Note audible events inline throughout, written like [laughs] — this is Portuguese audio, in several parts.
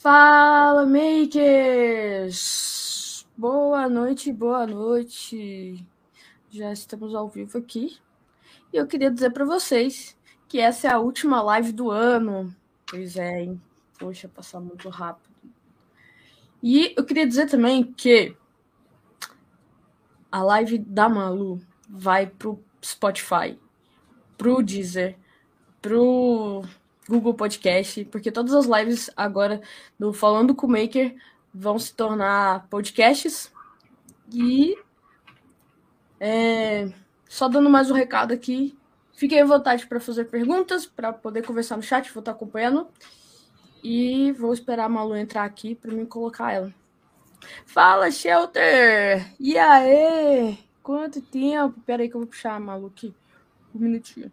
Fala, makers! Boa noite, boa noite. Já estamos ao vivo aqui. E eu queria dizer para vocês que essa é a última live do ano. Pois é, hein? Poxa, passar muito rápido. E eu queria dizer também que a live da Malu vai pro Spotify, pro Deezer, pro Google Podcast, porque todas as lives agora do Falando com o Maker vão se tornar podcasts. E é, só dando mais um recado aqui. Fiquem à vontade para fazer perguntas, para poder conversar no chat, vou estar acompanhando. E vou esperar a Malu entrar aqui para mim colocar ela. Fala, Shelter! E aí? Quanto tempo? Pera aí que eu vou puxar a Malu aqui. Um minutinho.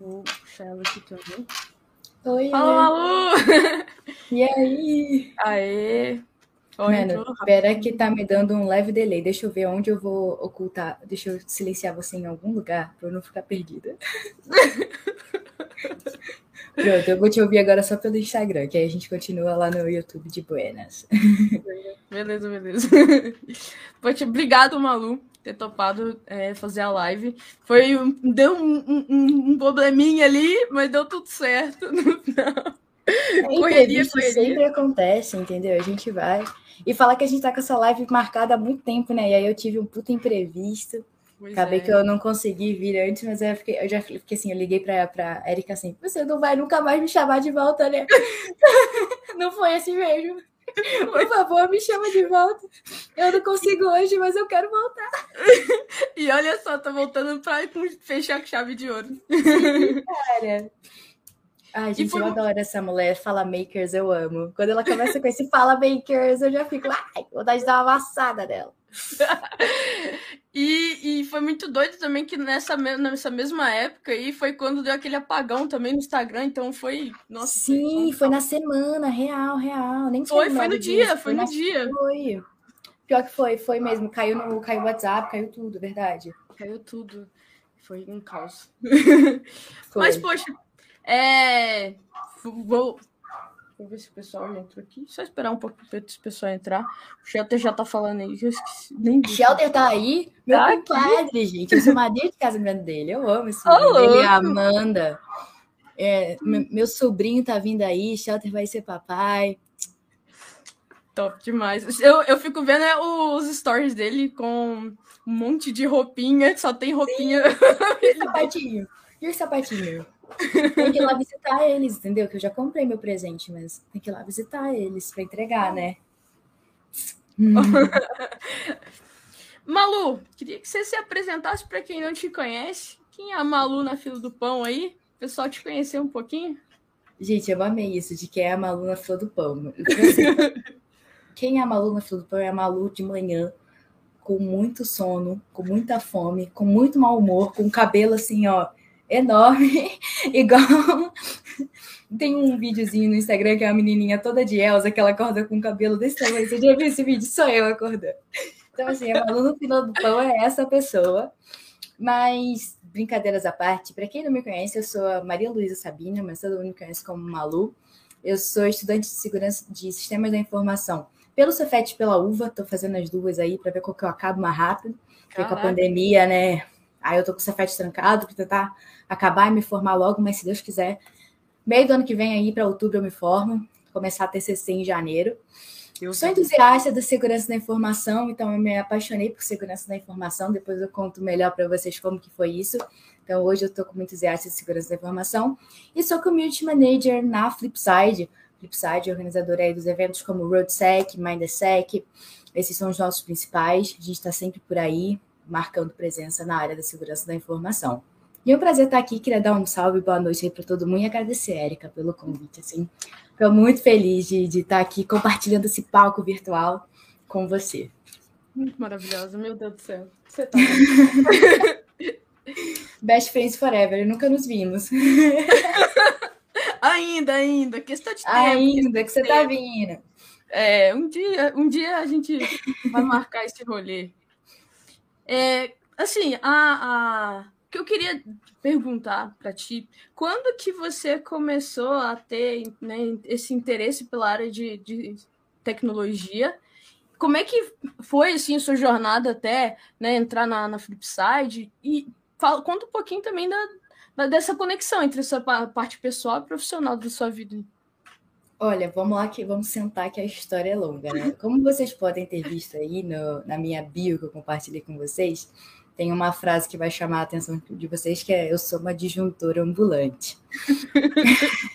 Vou puxar ela aqui também. Oi, Fala, Malu! [laughs] e aí? Aê! Oi, Mano, pera que tá me dando um leve delay. Deixa eu ver onde eu vou ocultar. Deixa eu silenciar você em algum lugar pra eu não ficar perdida. [laughs] Pronto, eu vou te ouvir agora só pelo Instagram, que aí a gente continua lá no YouTube de Buenas. Beleza, beleza. Poxa, obrigado, Malu, ter topado é, fazer a live. Foi um- deu um, um- um- probleminha ali, mas deu tudo certo [laughs] no final. Correria, correria. sempre acontece, entendeu? A gente vai. E falar que a gente tá com essa live marcada há muito tempo, né? E aí eu tive um puta imprevisto. Pois Acabei é. que eu não consegui vir antes, mas eu, fiquei, eu já fiquei assim, eu liguei pra, pra Erika assim, você não vai nunca mais me chamar de volta, né? [laughs] não foi assim mesmo. Por favor, me chama de volta. Eu não consigo hoje, mas eu quero voltar. E olha só, tô voltando pra fechar com chave de ouro. Cara. Ai, gente, eu adoro essa mulher. Fala Makers, eu amo. Quando ela começa com esse Fala Makers, eu já fico, ai, vontade de dar uma amassada nela. [laughs] E, e foi muito doido também que nessa, nessa mesma época aí foi quando deu aquele apagão também no Instagram, então foi. Nossa, Sim, foi na semana, real, real. Nem Foi, foi no dia, disso, foi no dia. Foi. Pior que foi, foi mesmo. Caiu no caiu o WhatsApp, caiu tudo, verdade. Caiu tudo. Foi um caos. [laughs] Foi. Mas, poxa, é. Vou. Vou ver se o pessoal já entrou aqui. Só esperar um pouco para esse pessoal entrar. O Shelter já tá falando aí. Eu esqueci. Nem. Shelter tá aí, meu Tá compadre, gente. Eu sou madrinha de casamento dele. Eu amo esse. Ele e a. Amanda. É, me- meu sobrinho tá vindo aí, Shelter vai ser papai. Top demais. Eu, eu fico vendo é, os stories dele com um monte de roupinha. Só tem roupinha. [laughs] E o sapatinho? E o sapatinho? Tem que ir lá visitar eles, entendeu? Que eu já comprei meu presente, mas tem que ir lá visitar eles pra entregar, né? [laughs] Malu, queria que você se apresentasse para quem não te conhece. Quem é a Malu na fila do pão aí? O pessoal te conhecer um pouquinho? Gente, eu amei isso, de quem é a Malu na fila do pão. [laughs] Quem é a Malu na fila do pão é a Malu de manhã, com muito sono, com muita fome, com muito mau humor, com o cabelo assim, ó, enorme, [laughs] igual. Tem um videozinho no Instagram que é uma menininha toda de Elsa, que ela acorda com o cabelo desse tamanho. Você já viu esse vídeo? Sou eu acordando. Então, assim, a Malu no fila do pão é essa pessoa. Mas, brincadeiras à parte, para quem não me conhece, eu sou a Maria Luísa Sabina, mas todo mundo me conhece como Malu. Eu sou estudante de segurança de sistemas da informação pelo Cefet e pela UVA, tô fazendo as duas aí para ver qual que eu acabo mais rápido, porque com a pandemia, né? Aí eu tô com o Cefet trancado para tentar acabar e me formar logo, mas se Deus quiser, meio do ano que vem aí para outubro eu me formo, começar a TCC em janeiro. Eu Sou entusiasta da segurança da informação, então eu me apaixonei por segurança da informação. Depois eu conto melhor para vocês como que foi isso. Então hoje eu estou como entusiasta de segurança da informação e sou community manager na Flipside. Flipside, organizadora aí dos eventos como RoadSec, MindSec. Esses são os nossos principais. A gente está sempre por aí marcando presença na área da segurança da informação. E é um prazer estar aqui. Queria dar um salve, boa noite aí para todo mundo e agradecer, Érica, pelo convite. Assim, Estou muito feliz de, de estar aqui compartilhando esse palco virtual com você. Muito maravilhosa, meu Deus do céu. Você tá. [laughs] Best Friends Forever, nunca nos vimos. [laughs] ainda, ainda. Questão de tempo. Ainda que você tempo. tá vindo. É, um dia, um dia a gente vai marcar esse rolê. É, assim, a, a, que eu queria perguntar para ti, quando que você começou a ter né, esse interesse pela área de, de tecnologia? Como é que foi assim sua jornada até né, entrar na, na Flipside? E fala, conta um pouquinho também da, dessa conexão entre essa parte pessoal e profissional da sua vida. Olha, vamos lá que vamos sentar que a história é longa, né? Como vocês podem ter visto aí no, na minha bio que eu compartilhei com vocês, tem uma frase que vai chamar a atenção de vocês que é eu sou uma disjuntora ambulante. [laughs]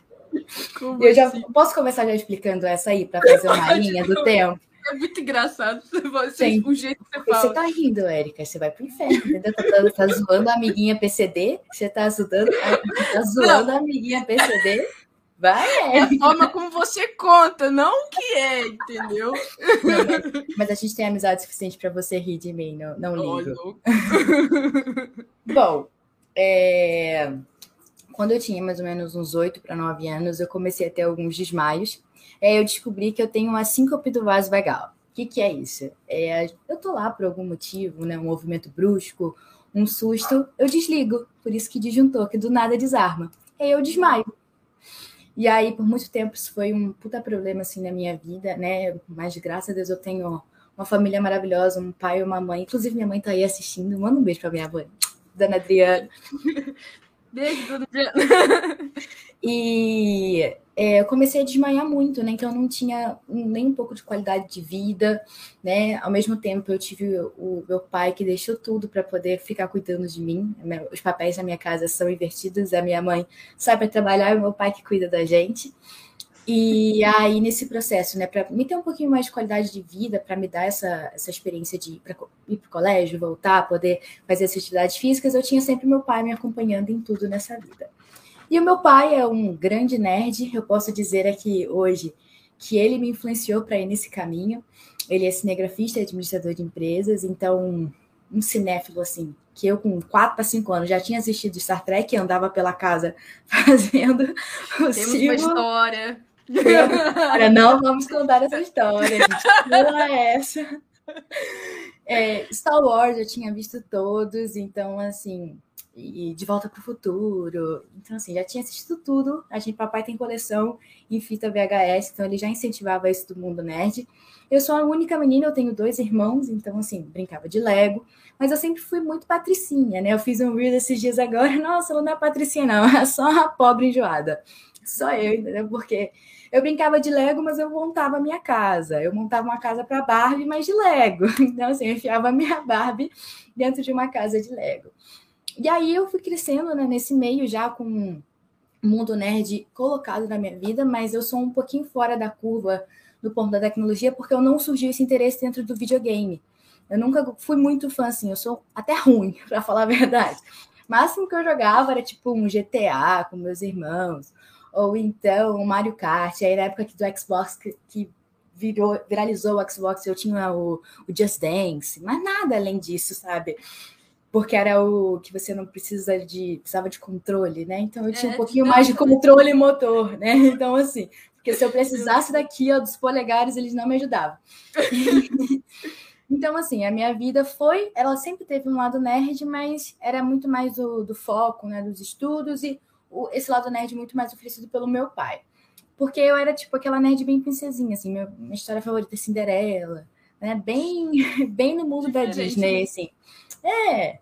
Como eu já assim? posso começar já explicando essa aí para fazer uma linha do tempo. [laughs] É muito engraçado [laughs] você, o jeito que você fala. Você tá rindo, Érica, você vai pro inferno, entendeu? Tá, tá, tá zoando a amiguinha PCD, você tá zoando, tá zoando a amiguinha PCD. Vai, é. a forma como você conta, não o que é, entendeu? Não, mas, mas, a gente tem amizade suficiente para você rir de mim, não, não ligo. [laughs] Bom, é... quando eu tinha mais ou menos uns 8 para 9 anos, eu comecei a ter alguns desmaios. É, eu descobri que eu tenho uma síncope do vaso vagal. O que, que é isso? É, eu tô lá por algum motivo, né, um movimento brusco, um susto, eu desligo. Por isso que disjuntor, que do nada desarma. Aí eu desmaio. E aí, por muito tempo, isso foi um puta problema, assim, na minha vida, né? Mas, graças a Deus, eu tenho uma família maravilhosa, um pai e uma mãe. Inclusive, minha mãe tá aí assistindo. Manda um beijo pra minha mãe, Dona Adriana. [laughs] Beijo, Adriana. [laughs] e é, eu comecei a desmaiar muito, né? Então eu não tinha nem um pouco de qualidade de vida, né? Ao mesmo tempo eu tive o meu pai que deixou tudo para poder ficar cuidando de mim. Os papéis da minha casa são invertidos, a minha mãe sai para trabalhar e o meu pai que cuida da gente. E aí, nesse processo, né, para me ter um pouquinho mais de qualidade de vida, para me dar essa, essa experiência de ir para o colégio, voltar, poder fazer essas atividades físicas, eu tinha sempre meu pai me acompanhando em tudo nessa vida. E o meu pai é um grande nerd, eu posso dizer aqui hoje que ele me influenciou para ir nesse caminho. Ele é cinegrafista e administrador de empresas, então um cinéfilo assim, que eu com 4 para 5 anos já tinha assistido Star Trek e andava pela casa [laughs] fazendo o Temos uma história. Agora não vamos contar essa história, gente. Não é essa. É, Star Wars eu tinha visto todos, então assim, e De Volta para o Futuro. Então, assim, já tinha assistido tudo. A gente, papai tem coleção em fita VHS, então ele já incentivava isso do mundo nerd. Eu sou a única menina, eu tenho dois irmãos, então, assim, brincava de Lego. Mas eu sempre fui muito patricinha, né? Eu fiz um reel esses dias agora. [laughs] Nossa, não é patricinha, não. É só a pobre enjoada. Só eu, entendeu? Porque eu brincava de Lego, mas eu montava a minha casa. Eu montava uma casa para Barbie, mas de Lego. [laughs] Então, assim, eu enfiava a minha Barbie dentro de uma casa de Lego. E aí eu fui crescendo né, nesse meio já com mundo nerd colocado na minha vida, mas eu sou um pouquinho fora da curva do ponto da tecnologia, porque eu não surgiu esse interesse dentro do videogame. Eu nunca fui muito fã, assim, eu sou até ruim, [laughs] para falar a verdade. O máximo que eu jogava era tipo um GTA com meus irmãos, ou então um Mario Kart. Aí na época do Xbox que, que virou, viralizou o Xbox, eu tinha o, o Just Dance, mas nada além disso, sabe? porque era o que você não precisa de precisava de controle, né? Então eu tinha é, um pouquinho mais de controle motor, né? [laughs] Então assim, porque se eu precisasse daqui ó, dos polegares, eles não me ajudavam. [laughs] então assim, a minha vida foi, ela sempre teve um lado nerd, mas era muito mais do, do foco, né, dos estudos e o, esse lado nerd muito mais oferecido pelo meu pai. Porque eu era tipo aquela nerd bem princesinha, assim, minha, minha história favorita é Cinderela, né? Bem, [laughs] bem no mundo Diferente. da Disney, né? assim. É,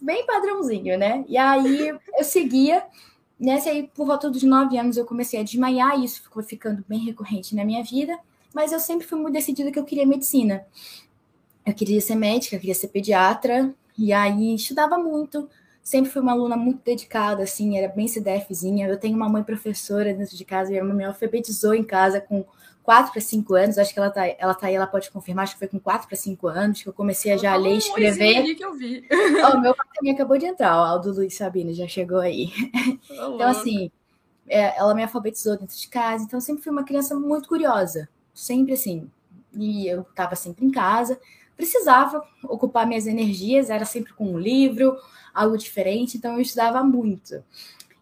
bem padrãozinho, né? E aí eu seguia. Nessa aí, por volta dos nove anos, eu comecei a desmaiar, e isso ficou ficando bem recorrente na minha vida, mas eu sempre fui muito decidida que eu queria medicina. Eu queria ser médica, eu queria ser pediatra, e aí estudava muito, sempre fui uma aluna muito dedicada, assim, era bem CDFzinha. Eu tenho uma mãe professora dentro de casa, minha mãe me alfabetizou em casa com 4 para 5 anos, acho que ela tá, ela tá aí, ela pode confirmar, acho que foi com 4 para 5 anos que eu comecei a já ler e escrever. que eu vi. oh, meu pai também acabou de entrar, o Aldo Luiz Sabino já chegou aí. [laughs] Então, assim, é, ela me alfabetizou dentro de casa, então eu sempre fui uma criança muito curiosa, sempre assim. E eu estava sempre em casa, precisava ocupar minhas energias, era sempre com um livro, algo diferente, então eu estudava muito.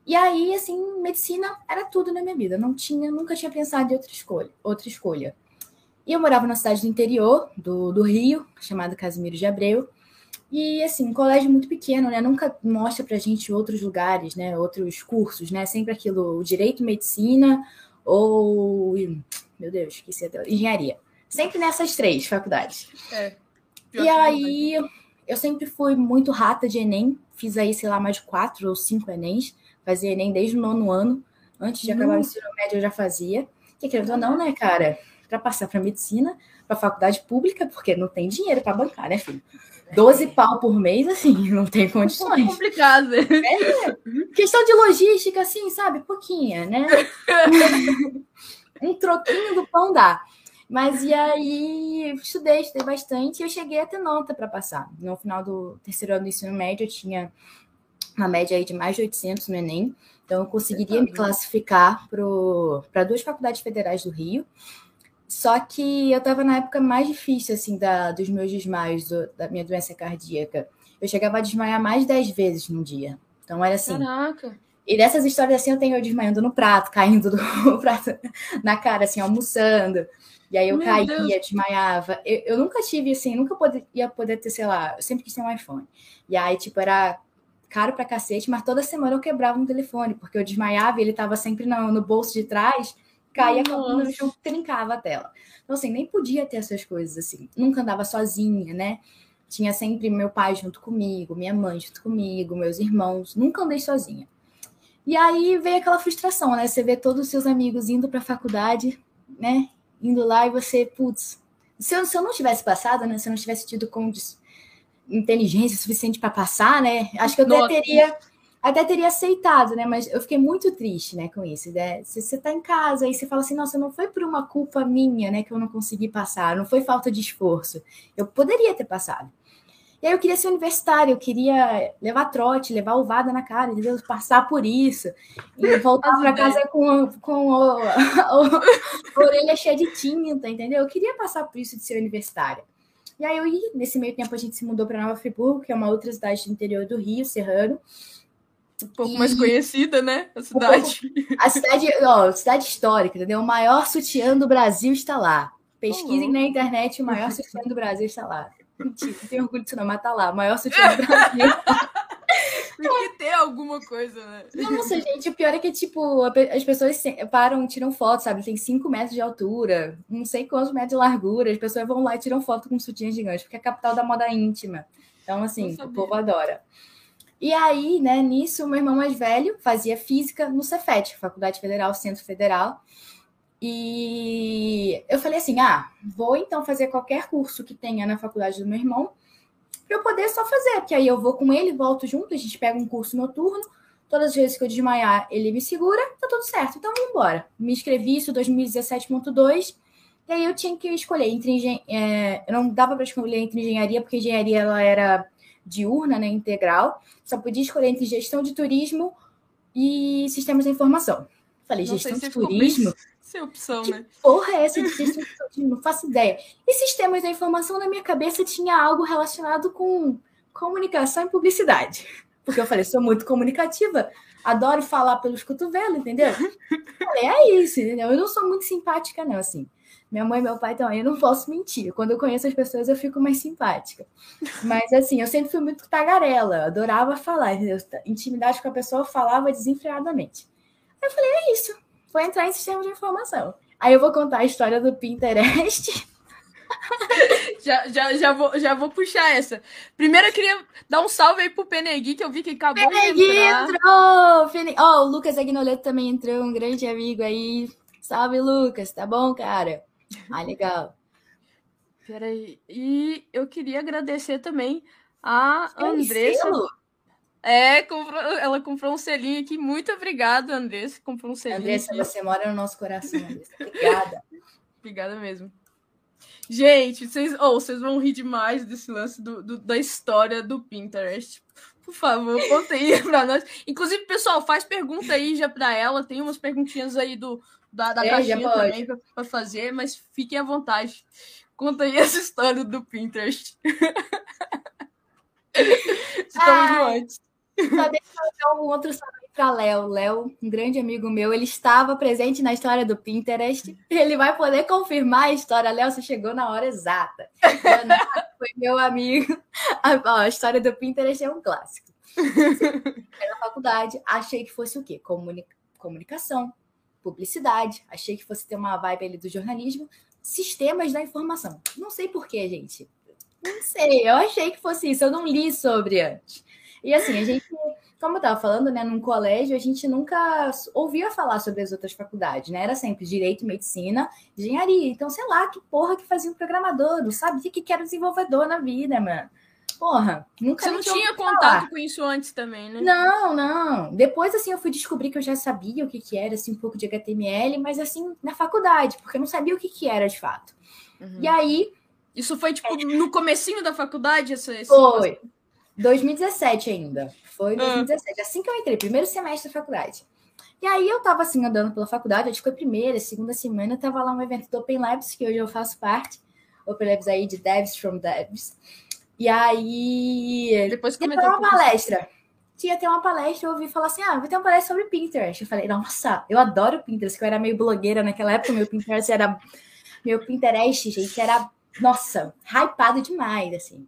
E aí, assim, medicina era tudo na minha vida. Não tinha, nunca tinha pensado em outra escolha. Outra escolha. E eu morava na cidade do interior do, do Rio, chamada Casimiro de Abreu. E assim, um colégio muito pequeno, né? Nunca mostra pra gente outros lugares, né? Outros cursos, né? Sempre aquilo, direito, medicina ou meu Deus, esqueci até engenharia. Sempre nessas três faculdades. É. E aí, eu sempre fui muito rata de Enem. Fiz aí, sei lá, mais de quatro ou cinco Enems. Fazia Enem desde o nono ano. Antes de acabar o ensino médio, eu já fazia. Que querendo ou não, né, cara? Para passar para medicina, para faculdade pública, porque não tem dinheiro para bancar, né, filho? 12 pau por mês, assim, [laughs] não tem condições. É complicado. É, questão de logística, assim, sabe? Pouquinha, né? [laughs] [laughs] um troquinho do pão dá. Mas e aí, estudei, estudei bastante e eu cheguei a ter nota para passar. No final do terceiro ano do ensino médio, eu tinha uma média aí de mais de 800 no Enem. Então, eu conseguiria me classificar para duas faculdades federais do Rio. Só que eu estava na época mais difícil, assim, da, dos meus desmaios, do, da minha doença cardíaca. Eu chegava a desmaiar mais de 10 vezes num dia. Então, era assim. Caraca! E dessas histórias assim, eu tenho eu desmaiando no prato, [laughs] caindo do prato na cara, assim, almoçando. E aí eu Meu caía, Deus. desmaiava. Eu, eu, nunca tive, assim, nunca ia poder ter, sei lá, eu sempre quis ter um iPhone. E aí, tipo, era caro pra cacete, mas toda semana eu quebrava um telefone, porque eu desmaiava e ele tava sempre no, no bolso de trás, caía no chão, trincava a tela. Então, assim, nem podia ter essas coisas, assim. Nunca andava sozinha, né? Tinha sempre meu pai junto comigo, minha mãe junto comigo, meus irmãos. Nunca andei sozinha. E aí veio aquela frustração, né? Você vê todos os seus amigos indo para a faculdade, né? Indo lá e você, putz, se eu, se eu não tivesse passado, né? Se eu não tivesse tido com inteligência suficiente para passar, né? Acho que eu até teria, até teria aceitado, né? Mas eu fiquei muito triste, né, com isso. Né? Se você tá em casa e você fala assim, nossa, não foi por uma culpa minha, né, que eu não consegui passar, não foi falta de esforço. Eu poderia ter passado. E aí eu queria ser universitária, eu queria levar trote, levar ovada na cara, entendeu? passar por isso. E [laughs] voltar para casa com, com [laughs] o, a, orelha cheia de tinta, entendeu? Eu queria passar por isso de ser universitária. E aí, eu, nesse meio tempo, a gente se mudou para Nova Friburgo, que é uma outra cidade do interior do Rio, Serrano. Um pouco e... mais conhecida, né? A cidade. Um pouco... [laughs] A cidade, ó, cidade histórica, entendeu? O maior sutiã do Brasil está lá. Pesquisem oh, na internet, o maior sutiã do Brasil está lá. Mentira, não tenho orgulho disso não, mas tá lá, o maior sutiã do Brasil. [laughs] Tem que ter alguma coisa, né? Nossa, gente, o pior é que, tipo, as pessoas param, tiram foto, sabe? Tem 5 metros de altura, não sei quantos metros de largura, as pessoas vão lá e tiram foto com sutiã gigante, porque é a capital da moda íntima. Então, assim, o povo adora. E aí, né, nisso, meu irmão mais velho fazia física no Cefet, Faculdade Federal, Centro Federal. E eu falei assim: ah, vou então fazer qualquer curso que tenha na faculdade do meu irmão, para eu poder só fazer, porque aí eu vou com ele, volto junto, a gente pega um curso noturno. Todas as vezes que eu desmaiar, ele me segura, tá tudo certo. Então vamos embora. Me inscrevi isso 2017.2. E aí eu tinha que escolher entre engen... é, eu não dava para escolher entre engenharia, porque engenharia ela era diurna, né, integral. Só podia escolher entre gestão de turismo e sistemas de informação. Falei, Nossa, gestão de turismo. Sem opção, que né? Porra, é essa de? Não faço ideia. E sistemas da informação na minha cabeça tinha algo relacionado com comunicação e publicidade. Porque eu falei, sou muito comunicativa, adoro falar pelos cotovelos, entendeu? falei, é isso, entendeu? Eu não sou muito simpática, não, assim. Minha mãe e meu pai também, eu não posso mentir. Quando eu conheço as pessoas, eu fico mais simpática. Mas, assim, eu sempre fui muito tagarela, adorava falar, entendeu? Intimidade com a pessoa, eu falava desenfreadamente. Aí eu falei, é isso, vou entrar em sistema de informação. Aí eu vou contar a história do Pinterest. [laughs] já, já, já, vou, já vou puxar essa. Primeiro eu queria dar um salve aí pro Penegui, que eu vi que acabou Penegui de entrar. entrou! Ó, oh, o Lucas Agnoleto também entrou, um grande amigo aí. Salve, Lucas, tá bom, cara? Ah, legal. Peraí. E eu queria agradecer também a Andressa. É, comprou, ela comprou um selinho aqui. Muito obrigada, Andressa. Comprou um selinho. Andressa, aqui. você mora no nosso coração, Andressa. Obrigada. [laughs] obrigada mesmo. Gente, vocês, oh, vocês vão rir demais desse lance do, do, da história do Pinterest. Por favor, conta aí [laughs] pra nós. Inclusive, pessoal, faz pergunta aí já pra ela. Tem umas perguntinhas aí do, da, da é, caixinha também para fazer, mas fiquem à vontade. Conta aí essa história do Pinterest. [laughs] Estamos antes. Só deixa eu um outro salve para Léo. Léo, um grande amigo meu, ele estava presente na história do Pinterest. Ele vai poder confirmar a história. Léo, você chegou na hora exata. Leonardo foi meu amigo. A, a, história do Pinterest é um clássico. Na faculdade, achei que fosse o quê? Comunica comunicação, publicidade. Achei que fosse ter uma vibe ali do jornalismo. Sistemas da informação. Não sei porquê, gente. Não sei, eu achei que fosse isso. Eu não li sobre antes. E assim, a gente como eu estava falando, né, num colégio, a gente nunca ouvia falar sobre as outras faculdades, né? Era sempre direito, medicina, engenharia. Então, sei lá, que porra que fazia um programador, não sabia que era desenvolvedor na vida, mano. Porra, nunca Você não tinha contato falar. com isso antes também, né? Não, não. Depois, assim, eu fui descobrir que eu já sabia o que, que era, assim, um pouco de HTML, mas, assim, na faculdade, porque eu não sabia o que, que era de fato. Uhum. E aí. Isso foi, tipo, no comecinho da faculdade? Essa, esse... Foi. 2017 ainda. Foi 2017, ah. assim que eu entrei, primeiro semestre da faculdade. E aí eu tava assim andando pela faculdade, acho que foi primeira, segunda semana, tava lá um evento do Open Labs, que hoje eu faço parte. Open Labs aí de Devs from Devs. E aí. Depois que uma palestra. Tinha ter uma palestra, eu ouvi falar assim: ah, vai ter uma palestra sobre Pinterest. Eu falei, nossa, eu adoro Pinterest, que eu era meio blogueira naquela época, meu Pinterest era. Meu Pinterest, gente, era, nossa, hypado demais, assim.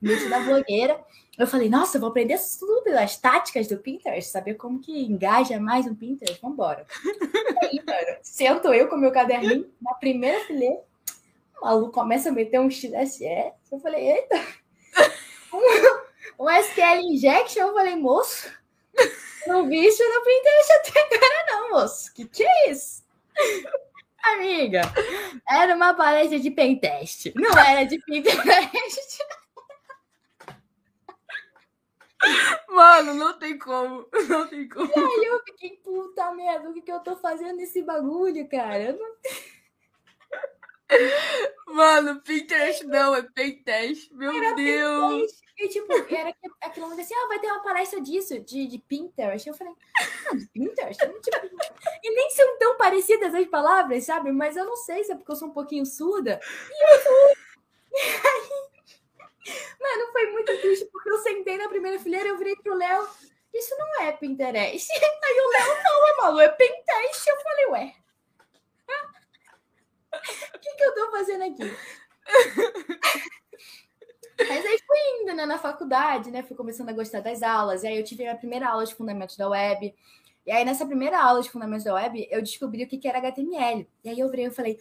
Muito da blogueira. Eu falei, nossa, eu vou aprender tudo, as táticas do Pinterest, saber como que engaja mais no Pinterest, vambora. e aí, mano, sento eu com meu caderninho na primeira fileira, o maluco começa a meter um XSE, eu falei, eita, um, um SQL Injection, eu falei, moço, não vi isso no Pinterest até agora não, moço, que que é isso? Amiga, era uma palestra de pentest, não era de Pinterest. Mano, não tem como. Não tem como. E aí eu fiquei, puta merda, o que, que eu tô fazendo nesse bagulho, cara? Não... Mano, Pinterest não, é Pentest. Meu era Deus. Pinterest. E tipo, era aquilo onde assim, ah, vai ter uma palestra disso, de, de Pinterest. Eu falei, ah, Pinterest? Tipo, e nem são tão parecidas as palavras, sabe? Mas eu não sei se é porque eu sou um pouquinho surda. E eu fui. [laughs] E aí Mano, foi muito triste, porque eu sentei na primeira fileira e eu virei pro Léo. Isso não é Pinterest. [laughs] Aí o Léo, não, é malu, é Pinterest. Eu falei, ué. O que, que eu tô fazendo aqui? Mas aí fui indo, né, na faculdade, né? Fui começando a gostar das aulas. E aí eu tive a primeira aula de fundamentos da web. E aí, nessa primeira aula de fundamentos da web, eu descobri o que era HTML. E aí eu virei e falei,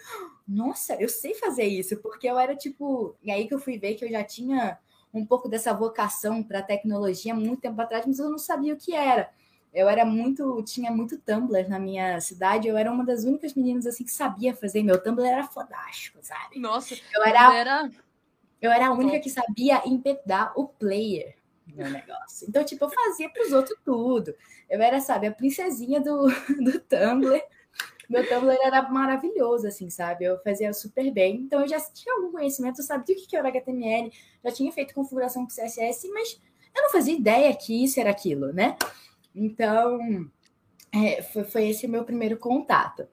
nossa, eu sei fazer isso, porque eu era tipo. E aí que eu fui ver que eu já tinha um pouco dessa vocação para tecnologia muito tempo atrás, mas eu não sabia o que era. Eu era muito, tinha muito Tumblr na minha cidade, eu era uma das únicas meninas assim que sabia fazer. Meu Tumblr era fodástico, sabe? Nossa, eu era, era... eu era a única que sabia empedar o player meu negócio. Então, tipo, eu fazia para os outros tudo. Eu era, sabe, a princesinha do, [laughs] do Tumblr. Meu Tumblr era maravilhoso, assim, sabe? Eu fazia super bem. Então, eu já tinha algum conhecimento, eu sabia o que era HTML, já tinha feito configuração com CSS, mas eu não fazia ideia que isso era aquilo, né? Então, é, foi, foi esse meu primeiro contato.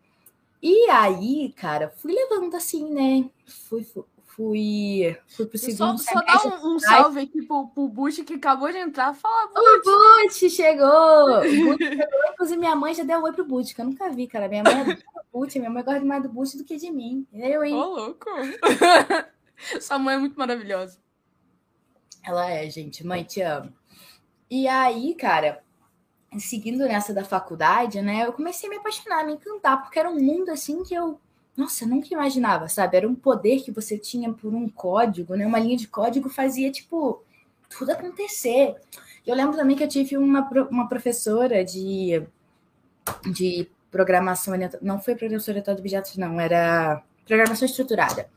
E aí, cara, fui levando assim, né? Fui, fui, fui, fui pro segundo só, só dá um, um salve aqui pro, pro Bush que acabou de entrar. Fala, Bush. O Bush chegou! [laughs] Bush chegou. Inclusive, minha mãe já deu oi pro Bush, que eu nunca vi, cara. Minha mãe é do [laughs] Bush, minha mãe gosta mais do Bush do que de mim. Eu, hein? Ô, oh, louco! [laughs] Sua mãe é muito maravilhosa. Ela é, gente. Mãe, te amo. E aí, cara, seguindo nessa da faculdade, né, eu comecei a me apaixonar, a me encantar, porque era um mundo assim que eu nossa, eu nunca imaginava, sabe? Era um poder que você tinha por um código, né? Uma linha de código fazia, tipo, tudo acontecer. Eu lembro também que eu tive uma, uma professora de, de programação, não foi professora de objetos, não, era programação estruturada.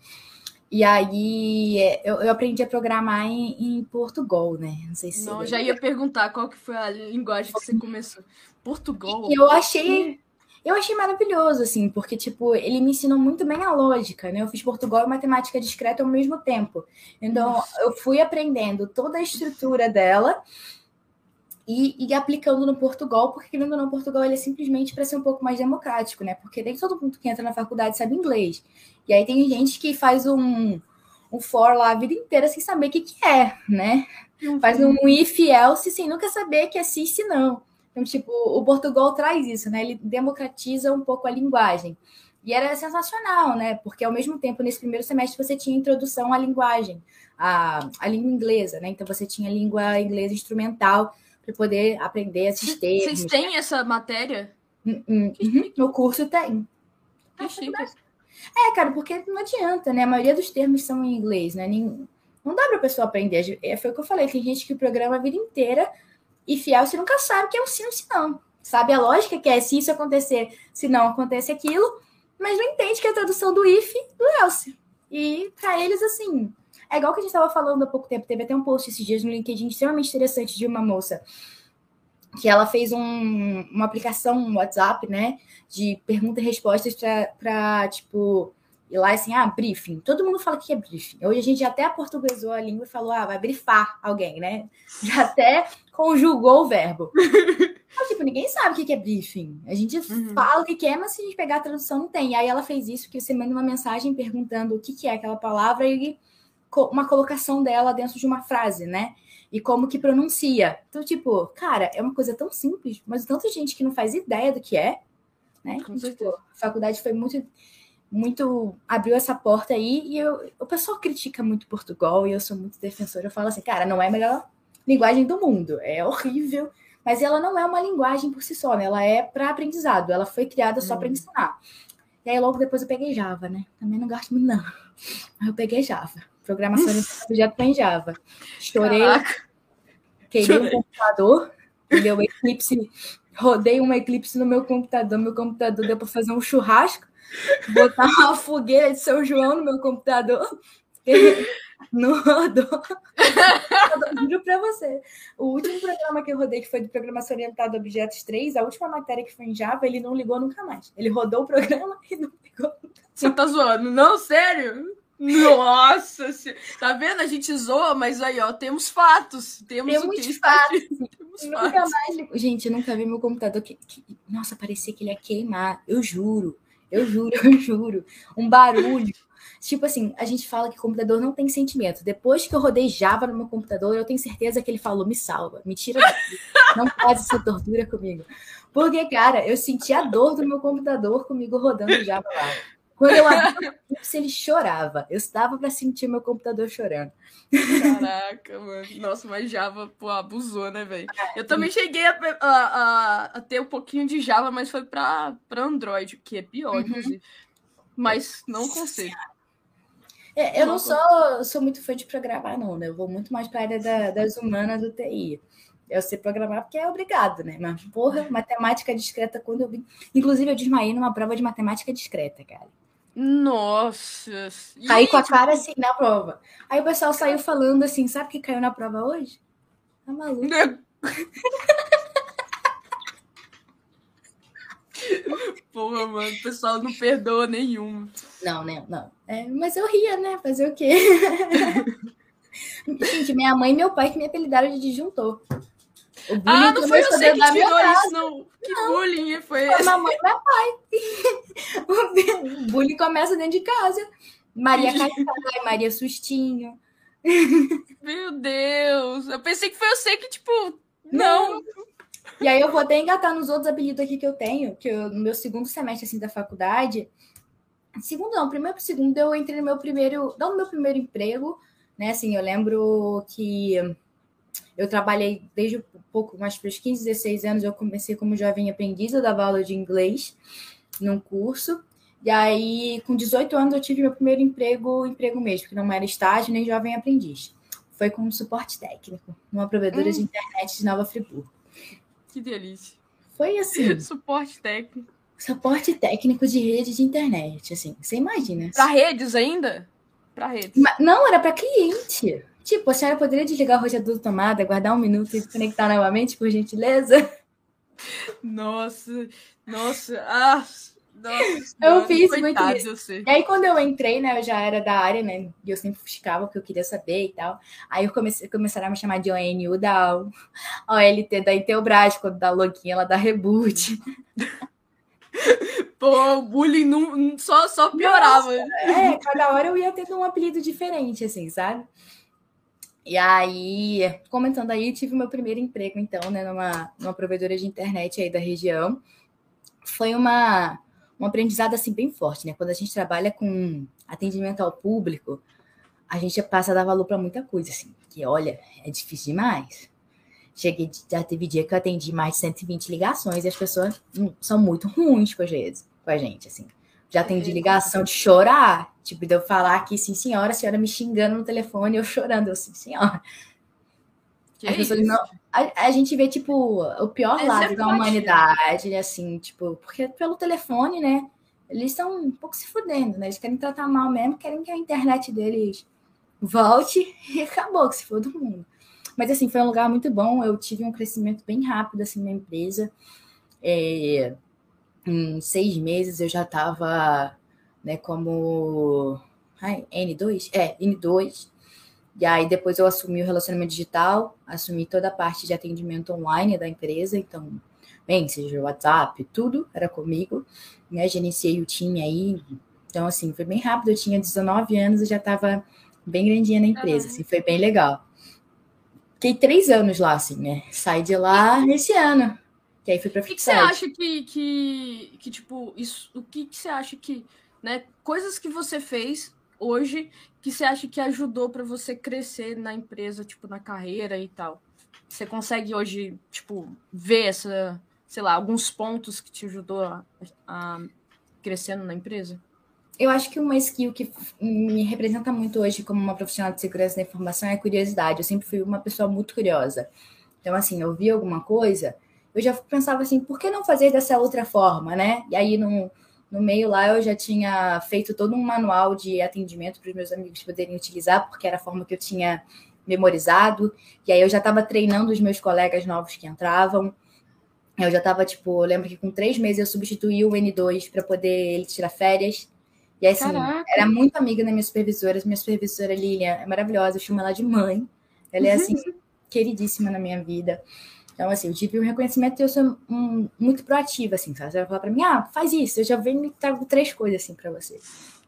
E aí eu, eu aprendi a programar em, em Portugal, né? Não sei se. Não, já ia perguntar qual que foi a linguagem que você começou. Portugal. E eu achei eu achei maravilhoso, assim, porque, tipo, ele me ensinou muito bem a lógica, né? Eu fiz Portugal e matemática discreta ao mesmo tempo. Então, eu fui aprendendo toda a estrutura dela e, e, aplicando no Portugal, porque, querendo ou não, Portugal ele é simplesmente para ser um pouco mais democrático, né? Porque nem todo mundo que entra na faculdade sabe inglês. E aí tem gente que faz um, um for lá a vida inteira sem saber o que, que é, né? Uhum. Faz um if else sem nunca saber que é sim, se não. Então, tipo, o Portugal traz isso, né? Ele democratiza um pouco a linguagem. E era sensacional, né? Porque ao mesmo tempo, nesse primeiro semestre, você tinha introdução à linguagem, à, à língua inglesa, né? Então você tinha língua inglesa instrumental para poder aprender esses termos. Vocês têm essa matéria? Hum, hum, uhum, no curso tem. É, cara, porque não adianta, né? A maioria dos termos são em inglês, né? Nem, não dá para a pessoa aprender. É, foi o que eu falei, tem gente que programa a vida inteira e fiel você nunca sabe que é um sim ou se não. Sabe a lógica que é se isso acontecer, se não acontece aquilo, mas não entende que é a tradução do if do else. E para eles, assim, é igual que a gente estava falando há pouco tempo, teve até um post esses dias no LinkedIn extremamente interessante de uma moça que ela fez um, uma aplicação, um WhatsApp, né, de perguntas e respostas para, tipo, ir lá assim, ah, briefing. Todo mundo fala que é briefing. Hoje a gente até aportuguesou a língua e falou, ah, vai brifar alguém, né? Já até conjugou o verbo. [laughs] Mas, tipo, ninguém sabe o que é briefing. A gente uhum. fala o que é, mas se a gente pegar a tradução, não tem. E aí ela fez isso, que você manda uma mensagem perguntando o que é aquela palavra e uma colocação dela dentro de uma frase, né? E como que pronuncia. Então, tipo, cara, é uma coisa tão simples, mas tanta gente que não faz ideia do que é, né? Tipo, a faculdade foi muito muito abriu essa porta aí e eu, o pessoal critica muito Portugal e eu sou muito defensora. Eu falo assim, cara, não é a melhor linguagem do mundo, é horrível, mas ela não é uma linguagem por si só, né? Ela é para aprendizado, ela foi criada só para hum. ensinar. E aí logo depois eu peguei Java, né? Também não gosto muito não. Mas eu peguei Java. Programação de projeto em Java. Estourei, queimei um computador, deu Eclipse, rodei uma Eclipse no meu computador, meu computador deu para fazer um churrasco botar uma fogueira de São João no meu computador. [laughs] Não rodou. Juro pra você. O último programa que eu rodei, que foi de programação orientada a objetos 3, a última matéria que foi em Java, ele não ligou nunca mais. Ele rodou o programa [laughs] e não ligou nunca Você tá zoando? Não, sério? Nossa, tá vendo? A gente zoa, mas aí, ó, temos fatos. Temos, temos fatos. Temos nunca fatos. mais. Gente, eu nunca vi meu computador. Que, que... Nossa, parecia que ele ia queimar. Eu juro. Eu juro, [laughs] eu juro. Um barulho. Tipo assim, a gente fala que computador não tem sentimento. Depois que eu rodei Java no meu computador, eu tenho certeza que ele falou: me salva, me tira daqui. Não faz essa tortura comigo. Porque, cara, eu senti a dor do meu computador comigo rodando Java lá. Quando eu abri o ele chorava. Eu estava para sentir meu computador chorando. Caraca, mano. Nossa, mas Java, pô, abusou, né, velho? Eu também cheguei a, a, a, ter um pouquinho de Java, mas foi para Android, que é pior, uhum. inclusive. Mas não consigo. É, eu não sou, sou muito fã de programar, não, né? Eu vou muito mais para a área da, das humanas do TI. Eu sei programar porque é obrigado, né? Mas, porra, matemática discreta, quando eu vi. Inclusive, eu desmaiei numa prova de matemática discreta, cara. Nossa! Caí com a cara assim na prova. Aí o pessoal saiu falando assim: sabe o que caiu na prova hoje? Tá maluco. [laughs] Porra, mano, o pessoal não perdoa nenhum. Não, né? Não. É, mas eu ria, né? Fazer o quê? [laughs] Gente, minha mãe e meu pai que me apelidaram de disjuntor. Ah, não foi você que tirou isso, não. Que não, bullying foi esse? Foi mamãe e papai. [laughs] o bullying começa dentro de casa. Maria Caetano, Maria Sustinho. Meu Deus. Eu pensei que foi você que, tipo, não. não. E aí eu vou até engatar nos outros apelidos aqui que eu tenho, que eu, no meu segundo semestre, assim, da faculdade... Segundo não, primeiro pro segundo eu entrei no meu primeiro... Não no meu primeiro emprego, né? Assim, eu lembro que eu trabalhei desde um pouco mais para os 15, 16 anos, eu comecei como jovem aprendiz, eu dava aula de inglês num curso. E aí, com 18 anos, eu tive meu primeiro emprego, emprego mesmo, que não era estágio nem jovem aprendiz. Foi como suporte técnico, numa provedora hum. de internet de Nova Friburgo. Que delícia. Foi assim. [laughs] suporte técnico. Suporte técnico de rede de internet, assim. Você imagina. Para redes ainda? Para redes. Mas, não, era para cliente. Tipo, a senhora poderia desligar o roteador da tomada, guardar um minuto e conectar novamente, por gentileza? Nossa, nossa, ah, nossa. Eu fiz muito isso. E aí, quando eu entrei, né, eu já era da área, né, e eu sempre buscava o que eu queria saber e tal. Aí eu comecei, começaram a me chamar de ONU da OLT da Intelbras, quando dá login, ela dá reboot. [laughs] Pô, o bullying não, só, só piorava. Nossa, é, cada hora eu ia tendo um apelido diferente, assim, sabe? E aí, comentando aí, tive meu primeiro emprego, então, né, numa, numa provedora de internet aí da região. Foi uma, um aprendizado, assim, bem forte, né? Quando a gente trabalha com atendimento ao público, a gente passa a dar valor para muita coisa, assim. Que, olha, é difícil demais. Cheguei, já teve dia que eu atendi mais de 120 ligações e as pessoas hum, são muito ruins com a gente, com a gente assim. Já atendi ligação de chorar, tipo, de eu falar aqui, sim, senhora, a senhora me xingando no telefone, eu chorando, eu, sim, senhora. Pessoas não, a, a, gente vê, tipo, o pior lado da humanidade, assim, tipo, porque pelo telefone, né, eles estão um pouco se fudendo, né? Eles querem tratar mal mesmo, querem que a internet deles volte [laughs] e acabou, que se for do mundo. Mas, assim, foi um lugar muito bom, eu tive um crescimento bem rápido, assim, na empresa. É, em seis meses eu já estava né, como ai, N2? É, N2. E aí depois eu assumi o relacionamento digital, assumi toda a parte de atendimento online da empresa, então, bem, seja o WhatsApp, tudo era comigo, né? Gerenciei o time aí. Então, assim, foi bem rápido, eu tinha 19 anos e já estava bem grandinha na empresa, assim, foi bem legal. Fiquei três anos lá, assim, né? Saí de lá esse ano. Que aí fui pra O que, que você acha que, que, que, tipo, isso, o que, que você acha que, né, coisas que você fez hoje que você acha que ajudou para você crescer na empresa, tipo, na carreira e tal? Você consegue hoje, tipo, ver essa, sei lá, alguns pontos que te ajudou a, a crescendo na empresa? Eu acho que uma skill que me representa muito hoje como uma profissional de segurança da informação é a curiosidade. Eu sempre fui uma pessoa muito curiosa. Então, assim, eu vi alguma coisa, eu já pensava assim, por que não fazer dessa outra forma, né? E aí no, no meio lá eu já tinha feito todo um manual de atendimento para os meus amigos poderem utilizar, porque era a forma que eu tinha memorizado. E aí eu já estava treinando os meus colegas novos que entravam. Eu já estava, tipo, eu lembro que com três meses eu substituí o N2 para poder ele tirar férias. E aí, assim, Caraca. era muito amiga da minha supervisora. Minha supervisora Lilian é maravilhosa, eu chamo ela de mãe. Ela é, assim, queridíssima na minha vida. Então, assim, eu tive um reconhecimento e eu sou um, muito proativa, assim, sabe? Você vai falar para mim, ah, faz isso, eu já venho e trago três coisas, assim, para você.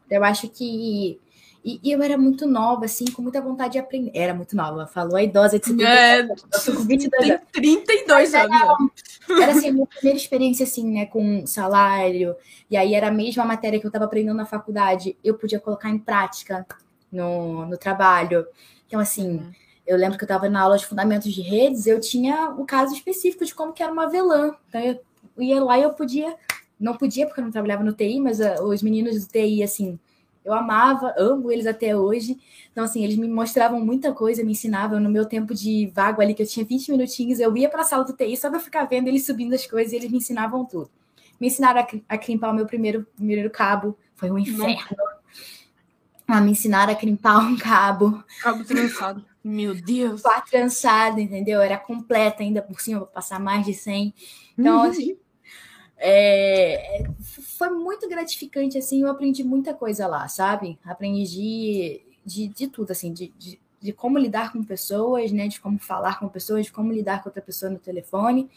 Então, eu acho que. E, e, eu era muito nova, assim, com muita vontade de aprender. Era muito nova, falou a idosa de 50 é, eu tô com 22 anos. 32 anos. Era, era, assim, a minha primeira experiência, assim, né, com salário. E aí era a mesma matéria que eu estava aprendendo na faculdade, eu podia colocar em prática no, no trabalho. Então, assim. Uhum eu lembro que eu estava na aula de fundamentos de redes, eu tinha o caso específico de como que era uma VLAN. Então eu ia lá e eu podia, não podia porque eu não trabalhava no TI, mas uh, os meninos do TI, assim, eu amava, amo eles até hoje. Então, assim, eles me mostravam muita coisa, me ensinavam. No meu tempo de vago ali, que eu tinha 20 minutinhos, eu ia para a sala do TI só para ficar vendo eles subindo as coisas e eles me ensinavam tudo. Me ensinaram a, a crimpar o meu primeiro, primeiro cabo, foi um inferno. Ah, me ensinaram a crimpar um cabo. Cabo trançado. Meu Deus. Quatro trançado, entendeu? Era completa ainda por cima, para passar mais de 100. Então, uhum. assim, é, foi muito gratificante, assim, eu aprendi muita coisa lá, sabe? Aprendi de, de, de tudo, assim, de, de, de, como lidar com pessoas, né? De como falar com pessoas, de como lidar com outra pessoa no telefone,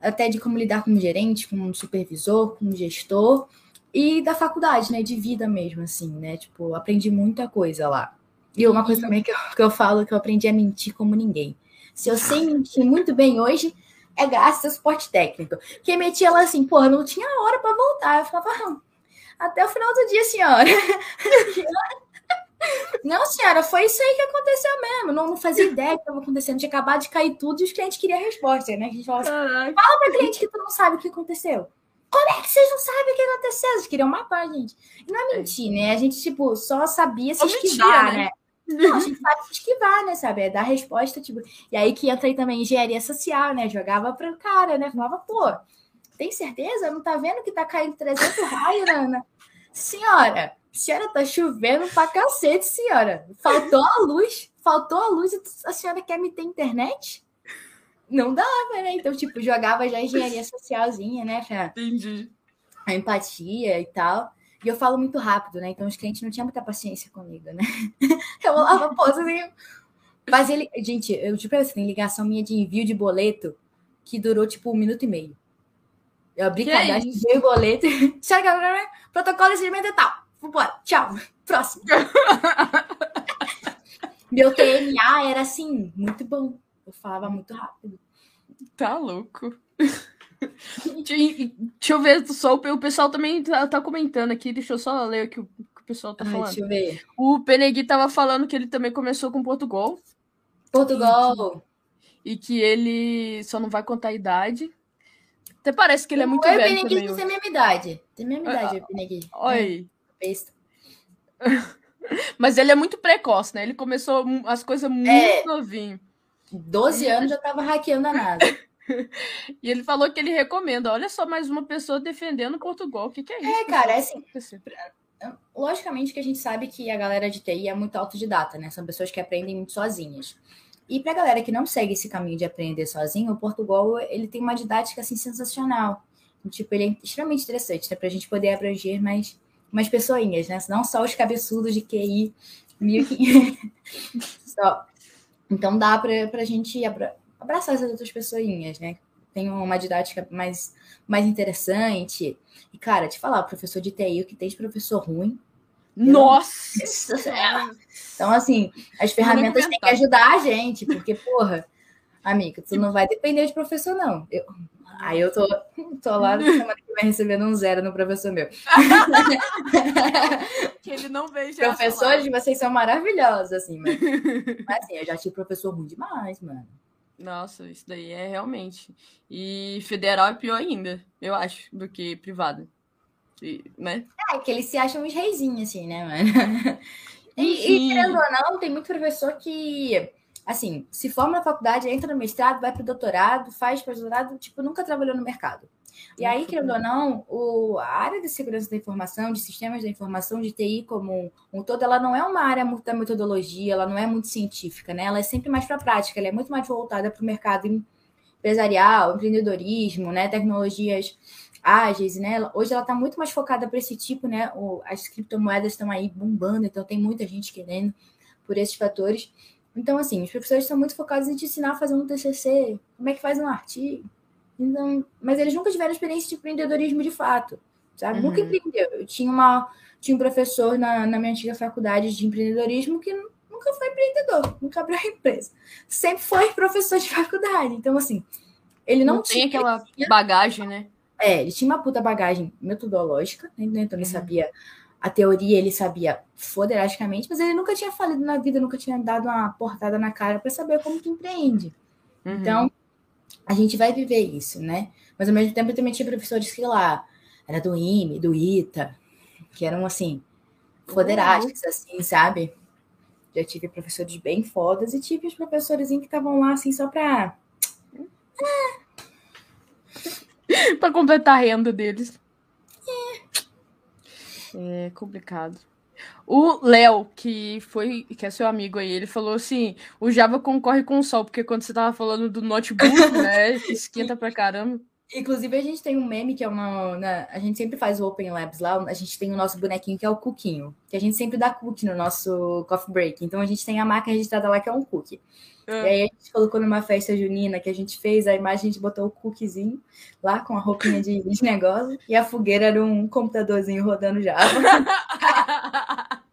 até de como lidar com um gerente, com um supervisor, com um gestor, e da faculdade, né? De vida mesmo, assim, né? Tipo, aprendi muita coisa lá. E uma coisa também que eu, que eu falo que eu aprendi a mentir como ninguém. Se eu sei mentir muito bem hoje, é graças ao suporte técnico. Porque metia ela assim, porra, não tinha hora para voltar. Eu falava, ah, até o final do dia, senhora. [laughs] não, senhora, foi isso aí que aconteceu mesmo. Não, não fazia ideia do que estava acontecendo. Tinha acabado de cair tudo e os clientes queriam a resposta, né? A gente fala assim, fala para cliente que tu não sabe o que aconteceu. Como é que vocês não sabem o que aconteceu? Eles queriam matar a gente. E não é mentir, né? A gente, tipo, só sabia se esquivar, né? né? Não, a gente faz esquivar, né, sabe? É dar resposta, tipo. E aí que entra aí também engenharia social, né? Jogava pro cara, né? Falava, pô, tem certeza? Não tá vendo que tá caindo 300 [laughs] raios, Ana? Senhora, senhora, tá chovendo pra cacete, senhora. Faltou a luz, faltou a luz e a senhora quer me ter internet? Não dava, né? Então, tipo, jogava já engenharia [laughs] socialzinha, né? Entendi. A empatia e tal. E eu falo muito rápido, né? Então os clientes não tinham muita paciência comigo, né? [laughs] Eu falava, pô, assim. [laughs] Mas ele, gente, eu tipo assim, tem ligação minha de envio de boleto que durou tipo um minuto e meio. Eu abri cadastro, enviei o boleto, protocolo de atendimento e tal. Vambora, tchau. Próximo. Meu TNA era assim, muito bom. Eu falava muito rápido. Tá louco. [laughs] Deixa eu ver só o pessoal também tá, tá, comentando aqui. Deixa eu só ler o que o, que o pessoal tá Ai, falando. Deixa eu ver. O Penegui tava falando que ele também começou com Portugal. Portugal. E que, e que ele só não vai contar a idade. Até parece que ele é muito Oi, velho. O Penegui tem a mesma idade. Tem a mesma idade, o Penegui. Oi. É, [laughs] Mas ele é muito precoce, né? Ele começou as coisas muito é, novinho. 12 anos já tava hackeando a NASA. [laughs] e ele falou que ele recomenda. Olha só, mais uma pessoa defendendo Portugal. O que, que é isso? É, cara, é assim. Logicamente que a gente sabe que a galera de TI é muito autodidata, né? São pessoas que aprendem muito sozinhas. E para a galera que não segue esse caminho de aprender sozinho, o Portugal ele tem uma didática assim sensacional. Tipo, ele é extremamente interessante, né? Para a gente poder abranger mais, mais pessoinhas, né? Não só os cabeçudos de QI 1500. [laughs] só. Então dá para a gente abraçar essas outras pessoinhas, né? Tem uma didática mais, mais interessante. E, cara, te falar, professor de TI, o que tem de professor ruim. Nossa! Então, assim, as ferramentas têm que ajudar a gente, porque, porra, amiga, tu não vai depender de professor, não. Eu, aí eu tô, [laughs] tô lá semana que vem recebendo um zero no professor meu. que ele não veja. Professores, vocês são maravilhosos, assim, mas, mas assim, eu já tive professor ruim demais, mano. Nossa, isso daí é realmente. E federal é pior ainda, eu acho, do que privado. E, né? É, que eles se acham uns reizinhos, assim, né, mano? E, e querendo ou não, tem muito professor que, assim, se forma na faculdade, entra no mestrado, vai pro doutorado, faz pós-doutorado, tipo, nunca trabalhou no mercado. E aí, querendo ou não, o, a área de segurança da informação, de sistemas da informação, de TI como um, todo, ela não é uma área muito da metodologia, ela não é muito científica, né? Ela é sempre mais para a prática, ela é muito mais voltada para o mercado empresarial, empreendedorismo, né? Tecnologias ágeis, né? Hoje ela está muito mais focada para esse tipo, né? O, as criptomoedas estão aí bombando, então tem muita gente querendo por esses fatores. Então, assim, os professores estão muito focados em te ensinar a fazer um TCC, como é que faz um artigo, então, mas eles nunca tiveram experiência de empreendedorismo de fato, sabe? Uhum. Nunca empreendeu. Eu tinha, uma, tinha um professor na, na minha antiga faculdade de empreendedorismo que nunca foi empreendedor, nunca abriu a empresa. Sempre foi professor de faculdade. Então, assim, ele não, não tinha aquela bagagem, né? É, ele tinha uma puta bagagem metodológica, né? então ele uhum. sabia a teoria, ele sabia foderasticamente, mas ele nunca tinha falido na vida, nunca tinha dado uma portada na cara para saber como que empreende. Uhum. Então, a gente vai viver isso, né? Mas ao mesmo tempo eu também tinha professores que lá, era do IME, do ITA, que eram assim, foderásticos, uhum. assim, sabe? Já tive professores bem fodas e tive os professores que estavam lá assim só para [laughs] para completar a renda deles. É. é complicado. O Léo, que foi, que é seu amigo aí, ele falou assim: o Java concorre com o Sol, porque quando você tava falando do notebook, [laughs] né? Esquenta pra caramba. Inclusive, a gente tem um meme que é uma. A gente sempre faz o Open Labs lá, a gente tem o nosso bonequinho que é o Cookinho, que a gente sempre dá cookie no nosso coffee break. Então a gente tem a marca registrada lá que é um cookie. É. E aí a gente colocou numa festa junina que a gente fez, a imagem a gente botou o cookiezinho lá com a roupinha de, de negócio e a fogueira era um computadorzinho rodando Java. [laughs]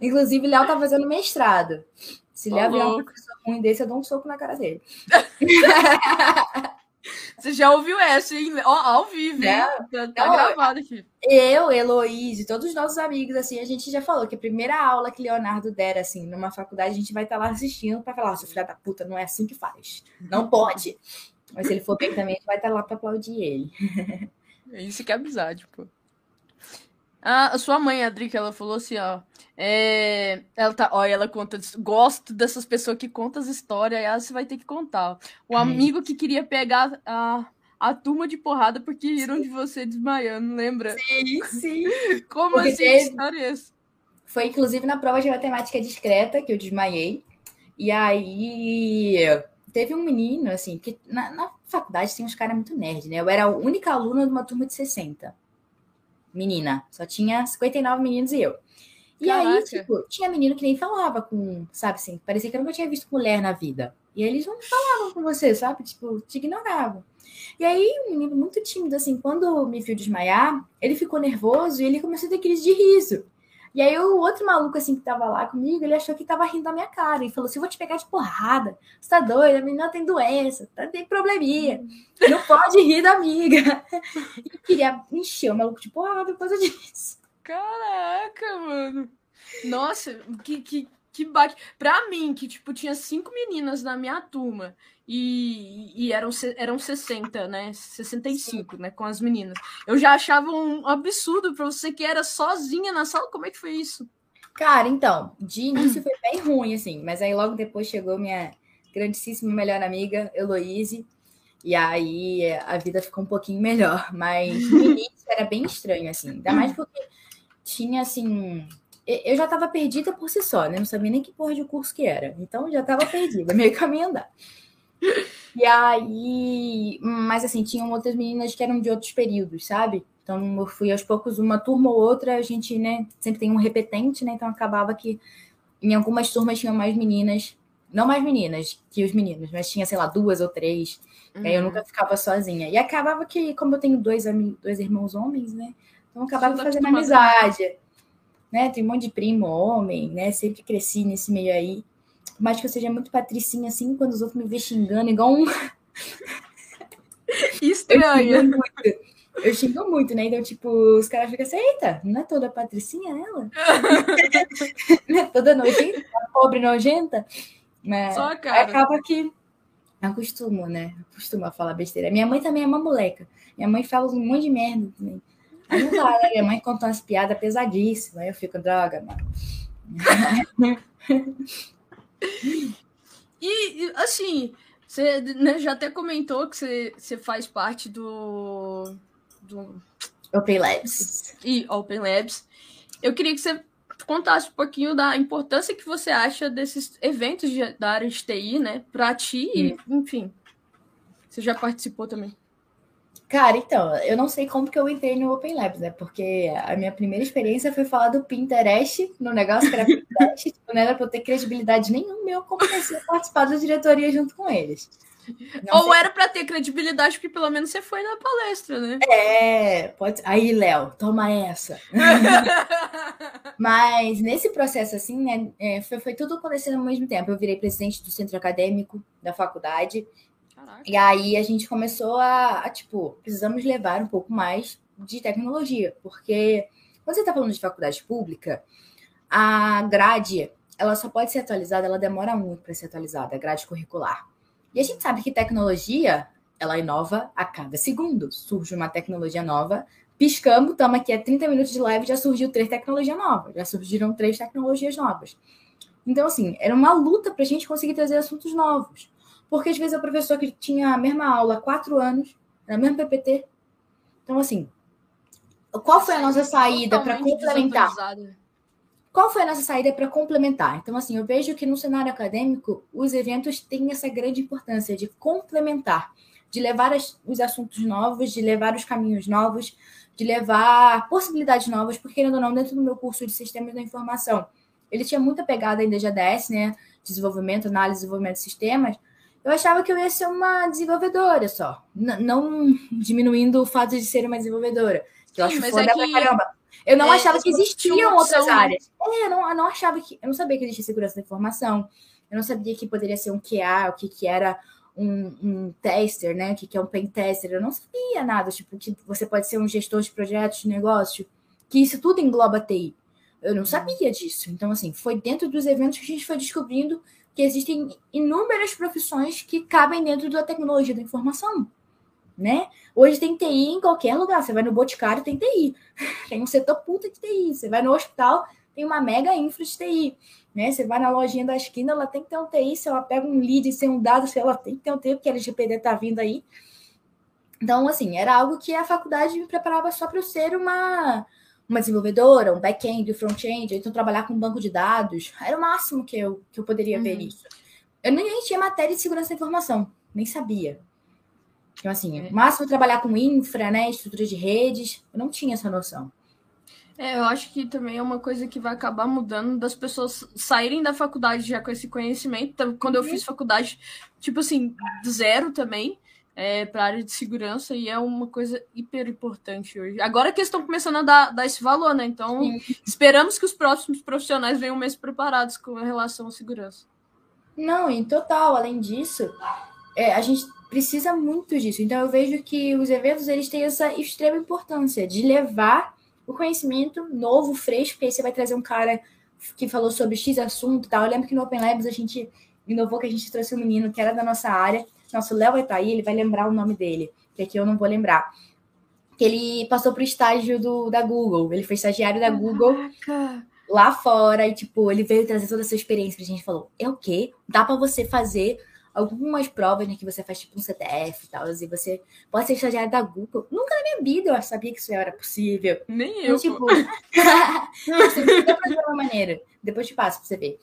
Inclusive, Léo tá fazendo mestrado. Se Léo vier um professor ruim desse, eu dou um soco na cara dele. [laughs] Você já ouviu essa, hein? Ó, ao vivo, hein? Tá, tá gravado aqui. Eu, Heloíse, todos os nossos amigos, assim, a gente já falou que a primeira aula que Leonardo der, assim, numa faculdade, a gente vai estar tá lá assistindo para falar, seu filho da puta, não é assim que faz. Não [laughs] pode. Mas se ele for bem também, a gente vai estar tá lá para aplaudir ele. [laughs] É isso que é amizade, pô. A sua mãe, a Drica, ela falou assim, ó. É, ela tá, olha, ela conta, gosto dessas pessoas que contam as histórias, aí você vai ter que contar. O amigo que queria pegar a, a turma de porrada porque riram de você desmaiando, lembra? Sim, sim. [laughs] Como porque assim? Teve... história é essa? Foi inclusive na prova de matemática discreta que eu desmaiei. E aí teve um menino, assim, que na, na faculdade tem uns caras muito nerd, né? Eu era a única aluna de uma turma de 60 menina. Só tinha 59 meninos e eu. E Caraca. aí, tipo, tinha menino que nem falava com, sabe assim, parecia que eu nunca tinha visto mulher na vida. E eles não falavam com você, sabe? Tipo, te ignoravam. E aí, um menino muito tímido, assim, quando me viu desmaiar, ele ficou nervoso e ele começou a ter crise de riso. E aí o outro maluco, assim, que tava lá comigo, ele achou que tava rindo da minha cara. E falou assim, eu vou te pegar de porrada. Você tá doida? A menina tem doença, tá, tem probleminha. Não pode rir da amiga. [laughs] E queria encher o maluco de porrada por causa disso. Caraca, mano. Nossa, que, que, que bate. Pra mim, que, tipo, tinha cinco meninas na minha turma e, e eram, eram 60, né? 65, Sim. né? Com as meninas. Eu já achava um absurdo para você que era sozinha na sala. Como é que foi isso? Cara, então, de início foi bem ruim, assim, mas aí logo depois chegou minha grandíssima melhor amiga, Heloise, e aí a vida ficou um pouquinho melhor, mas no início era bem estranho, assim, ainda mais porque tinha, assim, eu já estava perdida por si só, né? Não sabia nem que porra de curso que era, então já estava perdida, meio caminho andar. E aí, mas assim, tinham outras meninas que eram de outros períodos, sabe? Então eu fui aos poucos, uma turma ou outra, a gente, né, sempre tem um repetente, né? Então acabava que em algumas turmas tinham mais meninas, não mais meninas que os meninos, mas tinha, sei lá, duas ou três. Uhum. aí eu nunca ficava sozinha. E acabava que, como eu tenho dois, dois irmãos homens, né? Então acabava fazendo amizade. Né? Tem um monte de primo homem, né? Sempre cresci nesse meio aí. Mais que eu seja muito patricinha assim, quando os outros me vê xingando, igual um. Estranha. Eu xingo muito, eu xingo muito né? Então, tipo, os caras ficam assim, eita, não é toda patricinha ela? [laughs] não é toda nojenta, pobre nojenta? Mas Só cara. acaba que acostumo, né? Acostumo a falar besteira. Minha mãe também é uma moleca. Minha mãe fala um monte de merda também. Aí não dá, né? Minha mãe conta umas piadas pesadíssimas. Aí eu fico, droga, mano. E, assim, você né, já até comentou que você, você faz parte do, do. Open Labs. E Open Labs. Eu queria que você contasse um pouquinho da importância que você acha desses eventos de, da área de TI, né, para ti, hum. enfim. Você já participou também. Cara, então, eu não sei como que eu entrei no Open Labs, né? Porque a minha primeira experiência foi falar do Pinterest, no negócio que era Pinterest, [laughs] tipo, não era pra eu ter credibilidade nenhuma, eu comecei a participar da diretoria junto com eles. Não Ou sei. era para ter credibilidade, porque pelo menos você foi na palestra, né? É, pode Aí, Léo, toma essa. [laughs] Mas nesse processo, assim, né, é, foi, foi tudo acontecendo ao mesmo tempo. Eu virei presidente do centro acadêmico da faculdade. Caraca. E aí a gente começou a, a, tipo, precisamos levar um pouco mais de tecnologia, porque quando você está falando de faculdade pública, a grade, ela só pode ser atualizada, ela demora muito para ser atualizada, a grade curricular. E a gente sabe que tecnologia, ela inova a cada segundo. Surge uma tecnologia nova, piscamos, estamos aqui a 30 minutos de live, já surgiu três tecnologias novas, já surgiram três tecnologias novas. Então, assim, era uma luta para a gente conseguir trazer assuntos novos. Porque às vezes o professor que tinha a mesma aula há quatro anos, na mesma PPT. Então, assim, qual foi a nossa saída para complementar? Qual foi a nossa saída para complementar? Então, assim, eu vejo que no cenário acadêmico, os eventos têm essa grande importância de complementar, de levar as, os assuntos novos, de levar os caminhos novos, de levar possibilidades novas, porque, querendo ou não, dentro do meu curso de Sistemas da Informação, ele tinha muita pegada ainda de ADS, né? Desenvolvimento, análise, desenvolvimento de sistemas, eu achava que eu ia ser uma desenvolvedora só. N não diminuindo o fato de ser uma desenvolvedora. Que eu Sim, acho foda é pra caramba. Eu não é, achava que existiam outras áreas. É, eu não, eu não achava que. Eu não sabia que existia segurança da informação. Eu não sabia que poderia ser um QA, o que, que era um, um tester, né? O que, que é um pen tester. Eu não sabia nada. Tipo, que você pode ser um gestor de projetos, de negócio. Que isso tudo engloba TI. Eu não sabia disso. Então, assim, foi dentro dos eventos que a gente foi descobrindo que existem inúmeras profissões que cabem dentro da tecnologia da informação, né? Hoje tem TI em qualquer lugar. Você vai no Boticário, tem TI. [laughs] Tem um setor puta de TI. Você vai no hospital, tem uma mega infra de TI. Né? Você vai na lojinha da esquina, ela tem que ter um TI. Se ela pega um lead sem um dado, se ela tem que ter um TI, porque a LGPD tá vindo aí. Então, assim, era algo que a faculdade me preparava só para eu ser uma uma desenvolvedora, um back-end, um front-end, então trabalhar com um banco de dados. Era o máximo que eu, que eu poderia uhum. ver isso. Eu nem tinha matéria de segurança da informação, nem sabia. Então, assim, é. o máximo trabalhar com infra, né, estrutura de redes, eu não tinha essa noção. É, eu acho que também é uma coisa que vai acabar mudando das pessoas saírem da faculdade já com esse conhecimento. Então, quando eu uhum. fiz faculdade, tipo assim, zero também, é, para a área de segurança e é uma coisa hiper importante hoje. Agora que eles estão começando a dar, dar esse valor, né? Então, Sim. esperamos que os próximos profissionais venham mais preparados com relação à segurança. Não, em total. Além disso, é, a gente precisa muito disso. Então, eu vejo que os eventos eles têm essa extrema importância de levar o conhecimento novo, fresco, porque aí você vai trazer um cara que falou sobre X assunto e tal. Eu lembro que no Open Labs a gente inovou que a gente trouxe um menino que era da nossa área. Nosso Léo estar aí, ele vai lembrar o nome dele, que aqui eu não vou lembrar. Que ele passou para o estágio do, da Google. Ele foi estagiário da Caraca. Google lá fora e, tipo, ele veio trazer toda essa experiência pra gente. Falou: é o quê? Dá para você fazer algumas provas né, que você faz tipo um CTF e tal, e você pode ser estagiário da Google. Nunca na minha vida eu sabia que isso era possível. Nem então, eu. Tipo, [laughs] de uma maneira. Depois te passo pra você ver.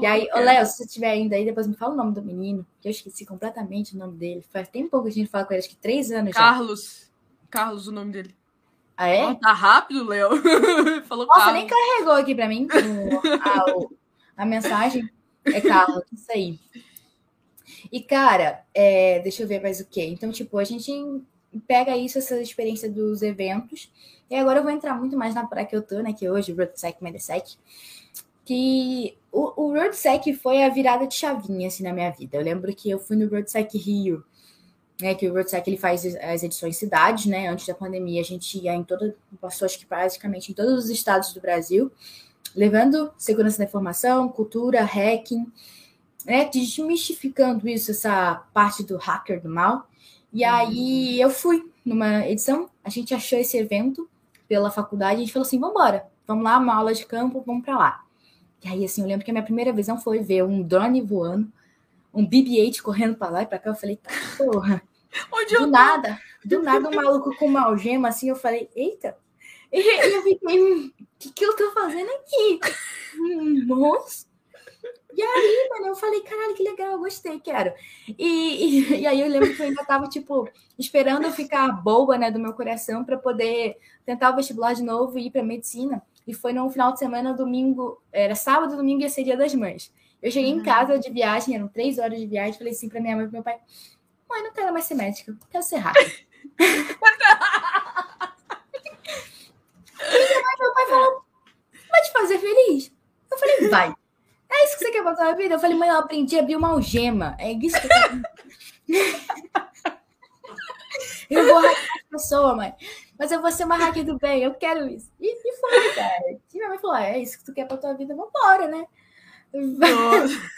E aí, ô Léo, se você estiver ainda aí, depois me fala o nome do menino, que eu esqueci completamente o nome dele. Faz tempo pouco que a gente fala com ele, acho que três anos Carlos. já. Carlos, o nome dele. Ah, é? Oh, tá rápido, Léo. [laughs] Falou Nossa, Carlos. nem carregou aqui pra mim [laughs] a, a, a mensagem. É Carlos, isso aí. E, cara, é, deixa eu ver mais o que. Então, tipo, a gente pega isso, essa experiência dos eventos. E agora eu vou entrar muito mais na praia que eu tô, né? Que hoje, o RoadSec Medesec. Que o, o RoadSec foi a virada de chavinha, assim, na minha vida. Eu lembro que eu fui no RoadSec Rio, né? Que o RoadSec, ele faz as edições cidades, né? Antes da pandemia, a gente ia em toda... Passou, acho que praticamente em todos os estados do Brasil. Levando segurança da informação, cultura, hacking né, desmistificando isso, essa parte do hacker do mal. E uhum. aí eu fui numa edição, a gente achou esse evento pela faculdade, a gente falou assim, vamos embora, vamos lá, uma aula de campo, vamos para lá. E aí, assim, eu lembro que a minha primeira visão foi ver um drone voando, um BB-8 correndo para lá e para cá, eu falei, tá, porra, Onde do nada, do nada um maluco com uma algema, assim, eu falei, eita, e eu fiquei, o que, que eu tô fazendo aqui? Nossa, e aí, mano, eu falei, caralho, que legal, eu gostei, quero. E, e, e, aí eu lembro que eu ainda tava, tipo, esperando eu ficar boba, né, do meu coração para poder tentar o vestibular de novo e ir para medicina. E foi no final de semana, domingo, era sábado, domingo ia ser dia das mães. Eu cheguei uhum. em casa de viagem, eram três horas de viagem, falei assim pra minha mãe e pro meu pai: mãe, não quero mais ser médica, quero ser hacker. [laughs] e meu pai falou: vai te fazer feliz? Eu falei: vai. É isso que você quer pra sua vida? Eu falei, mãe, eu aprendi a abrir uma algema. É isso que eu [laughs] Eu vou hackear a pessoa, mãe. Mas eu vou ser uma hacker do bem, eu quero isso. E, e foi, cara. E minha mãe falou: é isso que tu quer pra tua vida, vambora, né? [laughs]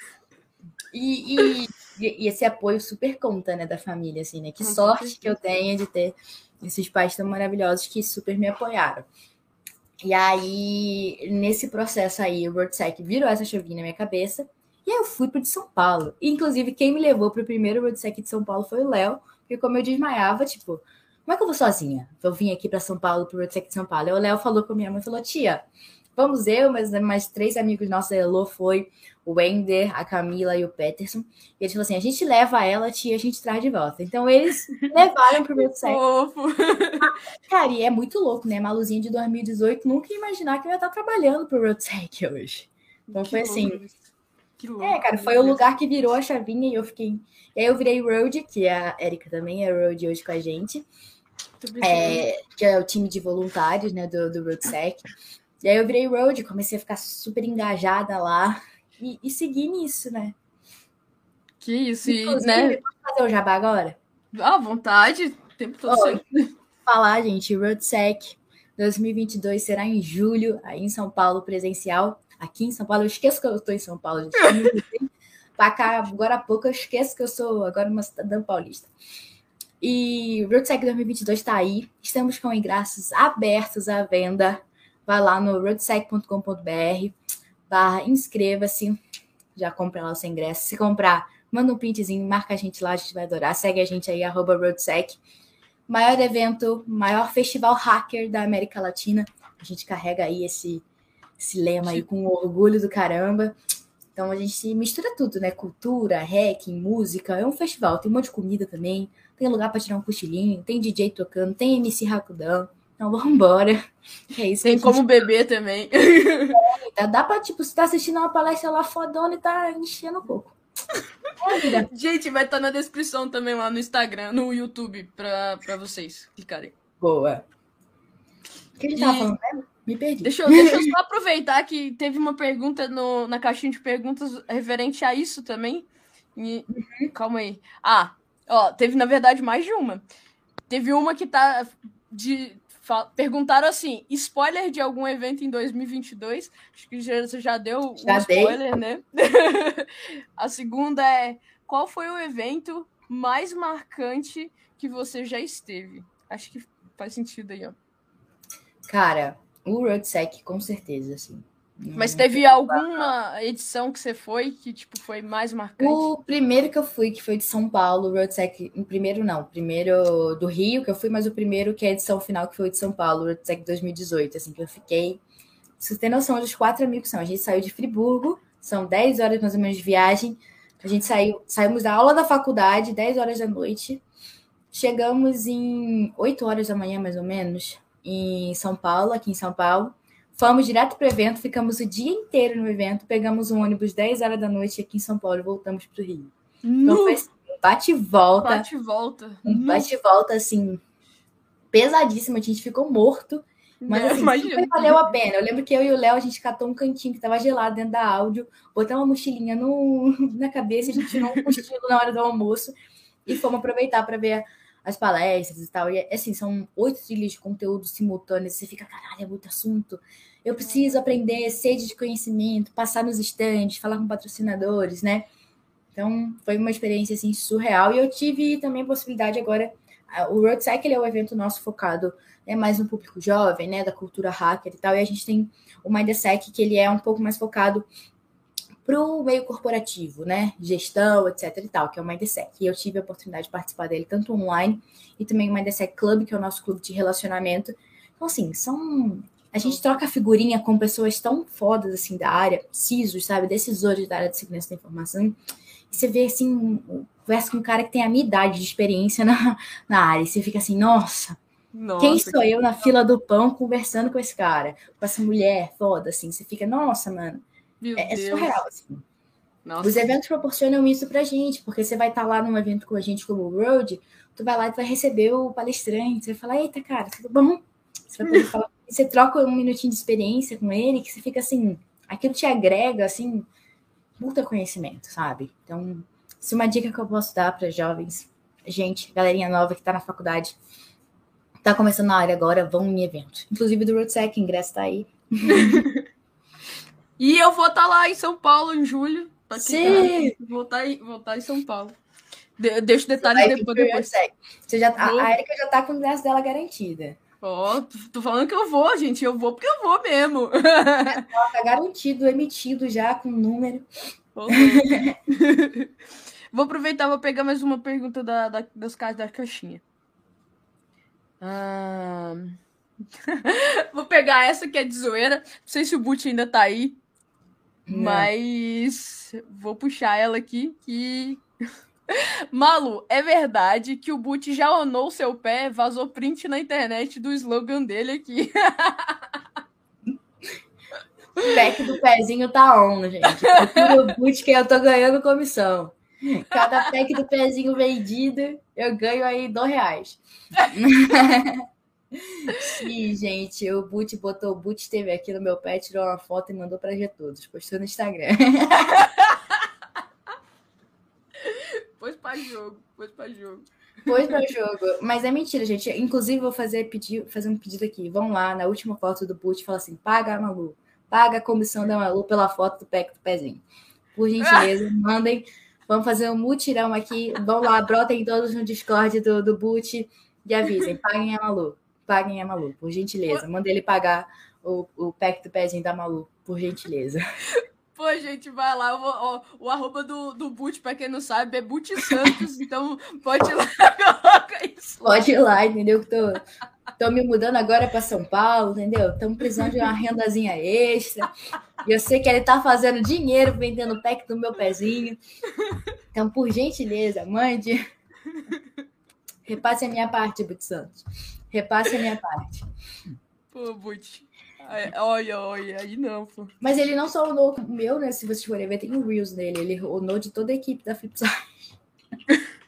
E, e, e, esse apoio super conta, né, da família, assim, né? Que sorte que eu tenho de ter esses pais tão maravilhosos que super me apoiaram. E aí, nesse processo aí, o WordSec virou essa chavinha na minha cabeça. E aí eu fui para de São Paulo. E, inclusive, quem me levou para o primeiro WordSec de São Paulo foi o Léo. Porque como eu desmaiava, tipo, como é que eu vou sozinha? Eu vim aqui para São Paulo, para o WordSec de São Paulo. E o Léo falou com minha mãe, falou, tia, vamos eu, mas mais três amigos nossos, a Elô foi, o Wender, a Camila e o Peterson. E eles falaram assim: a gente leva ela, tia, a gente traz de volta. Então eles [laughs] levaram pro meu sexo. [laughs] Cara, e é muito louco, né? Maluzinha de 2018, nunca ia imaginar que eu ia estar trabalhando pro Roadsec hoje. Então que foi assim. Louco. É, cara, foi o lugar que virou a chavinha e eu fiquei. E aí eu virei Road, que a Erika também é Road hoje com a gente. É, que é o time de voluntários, né, do, do Roadsec. E aí eu virei Road, comecei a ficar super engajada lá e, e seguir nisso, né? Que isso, Inclusive, né? Posso fazer o jabá agora? À vontade, o tempo todo. Oh, falar, gente, RoadSec 2022 será em julho, aí em São Paulo, presencial. Aqui em São Paulo, eu esqueço que eu estou em São Paulo, gente. [laughs] pra cá, agora há pouco, eu esqueço que eu sou agora uma cidadã paulista. E RoadSec 2022 está aí. Estamos com ingressos abertos à venda. Vai lá no roadsec.com.br barra inscreva-se, já compra lá o seu ingresso. Se comprar, manda um printzinho, marca a gente lá, a gente vai adorar. Segue a gente aí, arroba Roadsec. Maior evento, maior festival hacker da América Latina. A gente carrega aí esse, esse lema aí com orgulho do caramba. Então a gente mistura tudo, né? Cultura, hacking, música. É um festival, tem um monte de comida também. Tem lugar para tirar um cochilinho, tem DJ tocando, tem MC Rakudão. Então vamos embora. É isso. Tem como gente... beber também. [laughs] É, dá pra, tipo, você tá assistindo uma palestra lá fodona e tá enchendo um pouco. Gente, vai estar tá na descrição também lá no Instagram, no YouTube, para vocês clicarem. Boa. O que a gente e... tava falando mesmo? Me perdi. Deixa eu, deixa eu só aproveitar que teve uma pergunta no, na caixinha de perguntas referente a isso também. E, uhum. Calma aí. Ah, ó, teve na verdade mais de uma. Teve uma que tá de perguntaram assim: spoiler de algum evento em 2022? Acho que já, você já deu já um spoiler, né? [laughs] a segunda é: qual foi o evento mais marcante que você já esteve? Acho que faz sentido aí, ó. Cara, o Roadsec, com certeza, assim. Mas teve alguma edição que você foi que tipo foi mais marcante? O primeiro que eu fui, que foi de São Paulo, Roadsec, o primeiro não, o primeiro do Rio que eu fui, mas o primeiro que é a edição final que foi de São Paulo, Roadsec 2018, assim, que eu fiquei. Você tem noção dos quatro amigos que são. A gente saiu de Friburgo, são 10 horas mais ou menos de viagem. A gente saiu, saímos da aula da faculdade, 10 horas da noite. Chegamos em 8 horas da manhã, mais ou menos, em São Paulo, aqui em São Paulo. Fomos direto para o evento, ficamos o dia inteiro no evento, pegamos um ônibus 10 horas da noite aqui em São Paulo e voltamos para o Rio. Então foi assim, um bate volta. Bate volta. Um bate volta, assim, pesadíssimo. A gente ficou morto. Mas assim, Imagina. valeu a pena. Eu lembro que eu e o Léo, a gente catou um cantinho que tava gelado dentro da áudio, botamos uma mochilinha no, [laughs] na cabeça, a gente tirou um cochilo na hora do almoço e fomos aproveitar para ver as palestras e tal. E assim, são oito trilhas de conteúdo simultâneos. Você fica, caralho, é muito assunto. Eu preciso aprender, sede de conhecimento, passar nos estandes, falar com patrocinadores, né? Então, foi uma experiência assim surreal. E eu tive também a possibilidade agora. O Road Cycle é o evento nosso focado é mais no público jovem, né, da cultura hacker e tal. E a gente tem o Mindsec, que ele é um pouco mais focado para o meio corporativo, né? Gestão, etc e tal, que é o Mindsec. E eu tive a oportunidade de participar dele tanto online e também o Mindsec Club, que é o nosso clube de relacionamento. Então, assim, são. A gente troca figurinha com pessoas tão fodas assim da área, CISOs, sabe? Decisores da área de segurança da informação. E você vê assim, conversa com um cara que tem a minha idade de experiência [laughs] na, na área. E você fica assim, nossa, nossa, Quem sou eu na fila do pão conversando com esse cara, com essa mulher foda, assim? Você fica, nossa, mano, é, é, surreal, assim. Nossa. Os eventos proporcionam isso pra gente, porque você vai estar tá lá num evento com a gente como o Road, tu vai lá e vai receber o palestrante, você vai falar, eita, cara, tudo bom? Você vai poder [laughs] falar, você troca um minutinho de experiência com ele, que você fica assim, aquilo te agrega, assim, muito conhecimento, sabe? Então, se uma dica que eu posso dar para jovens, gente, galerinha nova que tá na faculdade, tá começando na área agora, vão em evento. Inclusive do RoadSec, ingresso tá aí. [laughs] E eu vou estar tá lá em São Paulo em julho. Sim! Vou estar, tá vou estar tá em São Paulo. De, deixo detalhes depois. depois. Você já, a, a Erika já tá com o ingresso dela garantida. Ó, oh, tô falando que eu vou, gente. Eu vou porque eu vou mesmo. Ela tá garantido, emitido já com número. [laughs] vou aproveitar, vou pegar mais uma pergunta da, da, das caras da caixinha. Ah... [laughs] vou pegar essa que é de zoeira. Não sei se o Boot ainda tá aí. Mas vou puxar ela aqui que. Malu, é verdade que o Boot já onou seu pé, vazou print na internet do slogan dele aqui. o pack do pezinho tá on, gente. O Boot que eu tô ganhando comissão. Cada pack do pezinho vendido, eu ganho aí dois reais. Sim, gente, o Boot botou, o Boot esteve aqui no meu pé, tirou uma foto e mandou para todos, postou no Instagram. Pôs para jogo, pôs para jogo. Pôs para jogo. Mas é mentira, gente. Inclusive, vou fazer, pedir, fazer um pedido aqui. Vão lá na última foto do Boot e fala assim: paga a Malu. Paga a comissão da Malu pela foto do pack do pezinho. Por gentileza, [laughs] mandem. Vamos fazer um mutirão aqui. Vão lá, brotem todos no Discord do, do Boot e avisem. Paguem a Malu paguem a Malu, por gentileza. Manda ele pagar o, o pack do pezinho da Malu, por gentileza. Pô, gente, vai lá. Vou, ó, o arroba do, do Boot, pra quem não sabe, é Boot Santos. [laughs] então, pode ir lá, [laughs] coloca isso. Pode ir lá, entendeu? Que tô, tô me mudando agora para São Paulo, entendeu? Estamos precisando de uma rendazinha extra. E eu sei que ele tá fazendo dinheiro vendendo o pack do meu pezinho. Então, por gentileza, mande. Repasse a minha parte, Boot Santos. Repasse a minha parte. Pô, Butch. Olha, olha, aí não, pô. Mas ele não só onou o meu, né? Se vocês forem ver, tem o Reels dele. Ele onou de toda a equipe da Flipside. [laughs]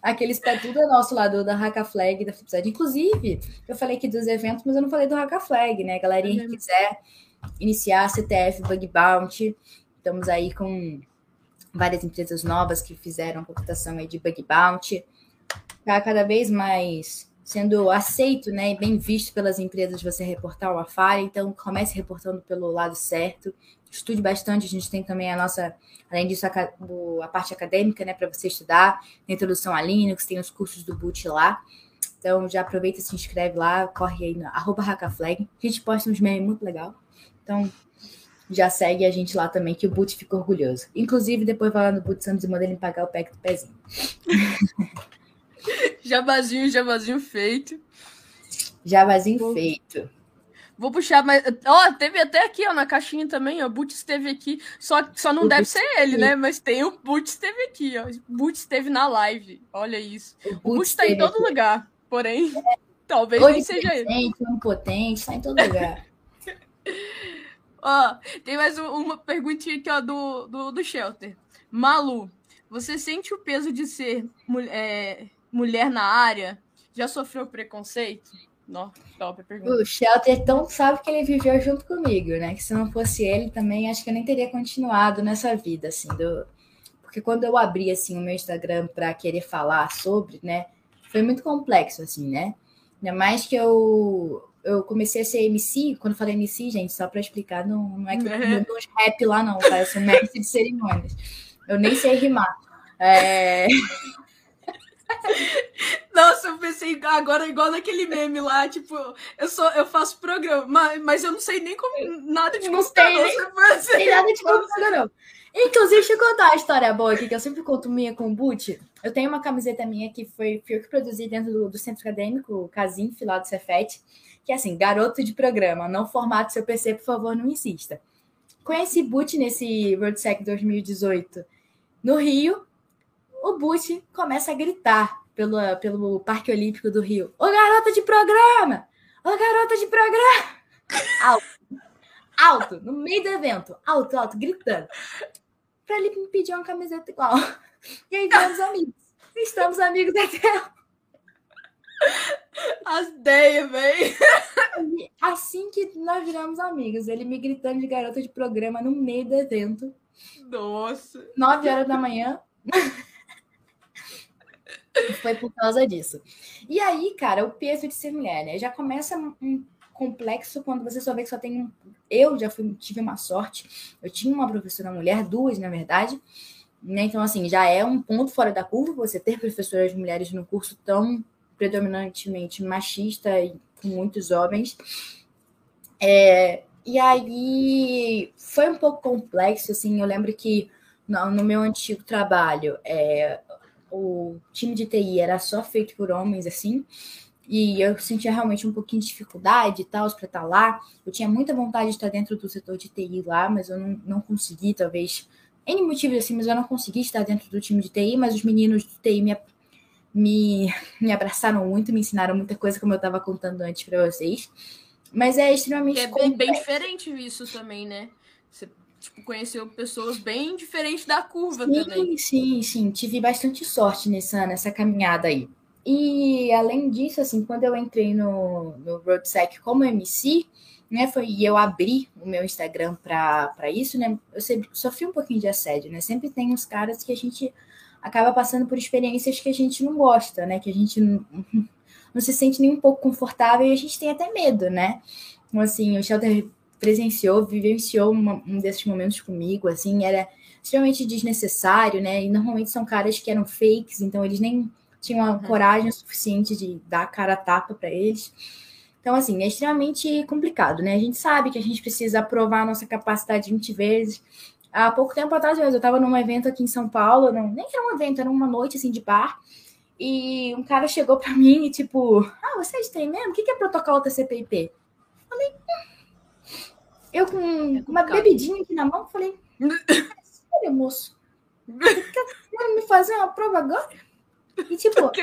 Aqueles pé tudo é nosso lá do, da Haka Flag da Flipside. Inclusive, eu falei aqui dos eventos, mas eu não falei do Haka Flag, né? Galerinha que quiser iniciar CTF Bug Bounty, estamos aí com várias empresas novas que fizeram a computação aí de Bug Bounty. Tá cada vez mais sendo aceito né, e bem visto pelas empresas você reportar uma falha, então comece reportando pelo lado certo, estude bastante, a gente tem também a nossa, além disso, a, a parte acadêmica, né, para você estudar, a introdução a Linux, tem os cursos do Boot lá, então já aproveita, se inscreve lá, corre aí no arroba hackaflag, a gente posta uns memes muito legal, então já segue a gente lá também, que o Boot fica orgulhoso. Inclusive, depois vai lá no Boot Santos e manda ele pagar o pack do pezinho. [laughs] [laughs] Jabazinho, jabazinho feito. Jabazinho Vou... feito. Vou puxar, mas. Ó, oh, teve até aqui, ó, na caixinha também, ó. Boots esteve aqui. Só, só não o deve ser ele, né? Mas tem o Boots esteve aqui, ó. Boots esteve na live. Olha isso. O Boots tá em todo aqui. lugar. Porém, é. [laughs] talvez nem seja ele. Onipotente, tá em todo lugar. [laughs] ó, tem mais uma perguntinha aqui, ó, do, do, do Shelter. Malu, você sente o peso de ser é, mulher na área? Já sofreu preconceito? Não, top pergunta. O Shelter tão sabe que ele viveu junto comigo, né? Que se não fosse ele também, acho que eu nem teria continuado nessa vida, assim, do... porque quando eu abri assim o meu Instagram para querer falar sobre, né, foi muito complexo assim, né? Ainda mais que eu eu comecei a ser MC, quando falei MC, gente, só para explicar, não, não é que [laughs] eu dou uns rap lá não, tá? Eu sou mestre de cerimônias. Eu nem sei rimar. É... Nossa, eu pensei agora igual naquele meme lá, tipo, eu sou, eu faço programa, mas, mas eu não sei nem como nada de não sei [laughs] nada de computador, não. Inclusive, deixa eu contar uma história boa aqui, que eu sempre conto minha com o Boot. Eu tenho uma camiseta minha que foi, foi eu que produzi dentro do, do centro acadêmico, Casim, lá do Cefet, que é assim, garoto de programa, não formate seu PC, por favor, não insista. Conheci Boot nesse WorldSec 2018 no Rio, o Bush começa a gritar pelo, pelo Parque Olímpico do Rio: Ô garota de programa! Ô garota de programa! Alto, alto, no meio do evento, alto, alto, gritando. Pra ele me pedir uma camiseta igual. E aí viramos amigos. Estamos amigos até. As ideias, velho. Assim que nós viramos amigos, ele me gritando de garota de programa no meio do evento. Nossa. Nove horas da manhã. Foi por causa disso. E aí, cara, o peso de ser mulher, né? Já começa um complexo quando você só vê que só tem um. Eu já fui, tive uma sorte. Eu tinha uma professora mulher, duas, na verdade. Né? Então, assim, já é um ponto fora da curva você ter professoras mulheres no curso tão predominantemente machista e com muitos homens. É, e aí foi um pouco complexo, assim. Eu lembro que no, meu antigo trabalho, é, o time de TI era só feito por homens, assim, e eu sentia realmente um pouquinho de dificuldade e tal para estar tá lá. Eu tinha muita vontade de estar dentro do setor de TI lá, mas eu não, não consegui, talvez. N motivos assim, mas eu não consegui estar dentro do time de TI, mas os meninos do TI me, me, me abraçaram muito, me ensinaram muita coisa, como eu estava contando antes para vocês. Mas é extremamente. É bem, bem, diferente isso também, né? Você tipo, conheceu pessoas bem diferentes da curva sim, também. Sim, sim, tive bastante sorte nessa, nessa caminhada aí. E além disso, assim, quando eu entrei no, no RoadSec como MC, né, foi, e eu abri o meu Instagram para isso, né, eu sempre, sofri um pouquinho de assédio, né, sempre tem uns caras que a gente acaba passando por experiências que a gente não gosta, né, que a gente não, [laughs] não se sente nem um pouco confortável e a gente tem até medo, né. Então, assim, o Shelter presenciou, vivenciou uma, um desses momentos comigo, assim, era extremamente desnecessário, né? E normalmente são caras que eram fakes, então eles nem tinham a uhum. coragem suficiente de dar a cara a tapa para eles. Então, assim, é extremamente complicado, né? A gente sabe que a gente precisa provar a nossa capacidade 20 vezes. Há pouco tempo atrás, eu estava num evento aqui em São Paulo, não, nem era um evento, era uma noite assim de bar. E um cara chegou para [laughs] mim e tipo, ah, vocês têm mesmo? O que é protocolo TCP/IP? Falei, hum, eu com é uma bebidinha aqui na mão, falei, sério, moço? Quer me fazer uma prova agora? E tipo, [laughs]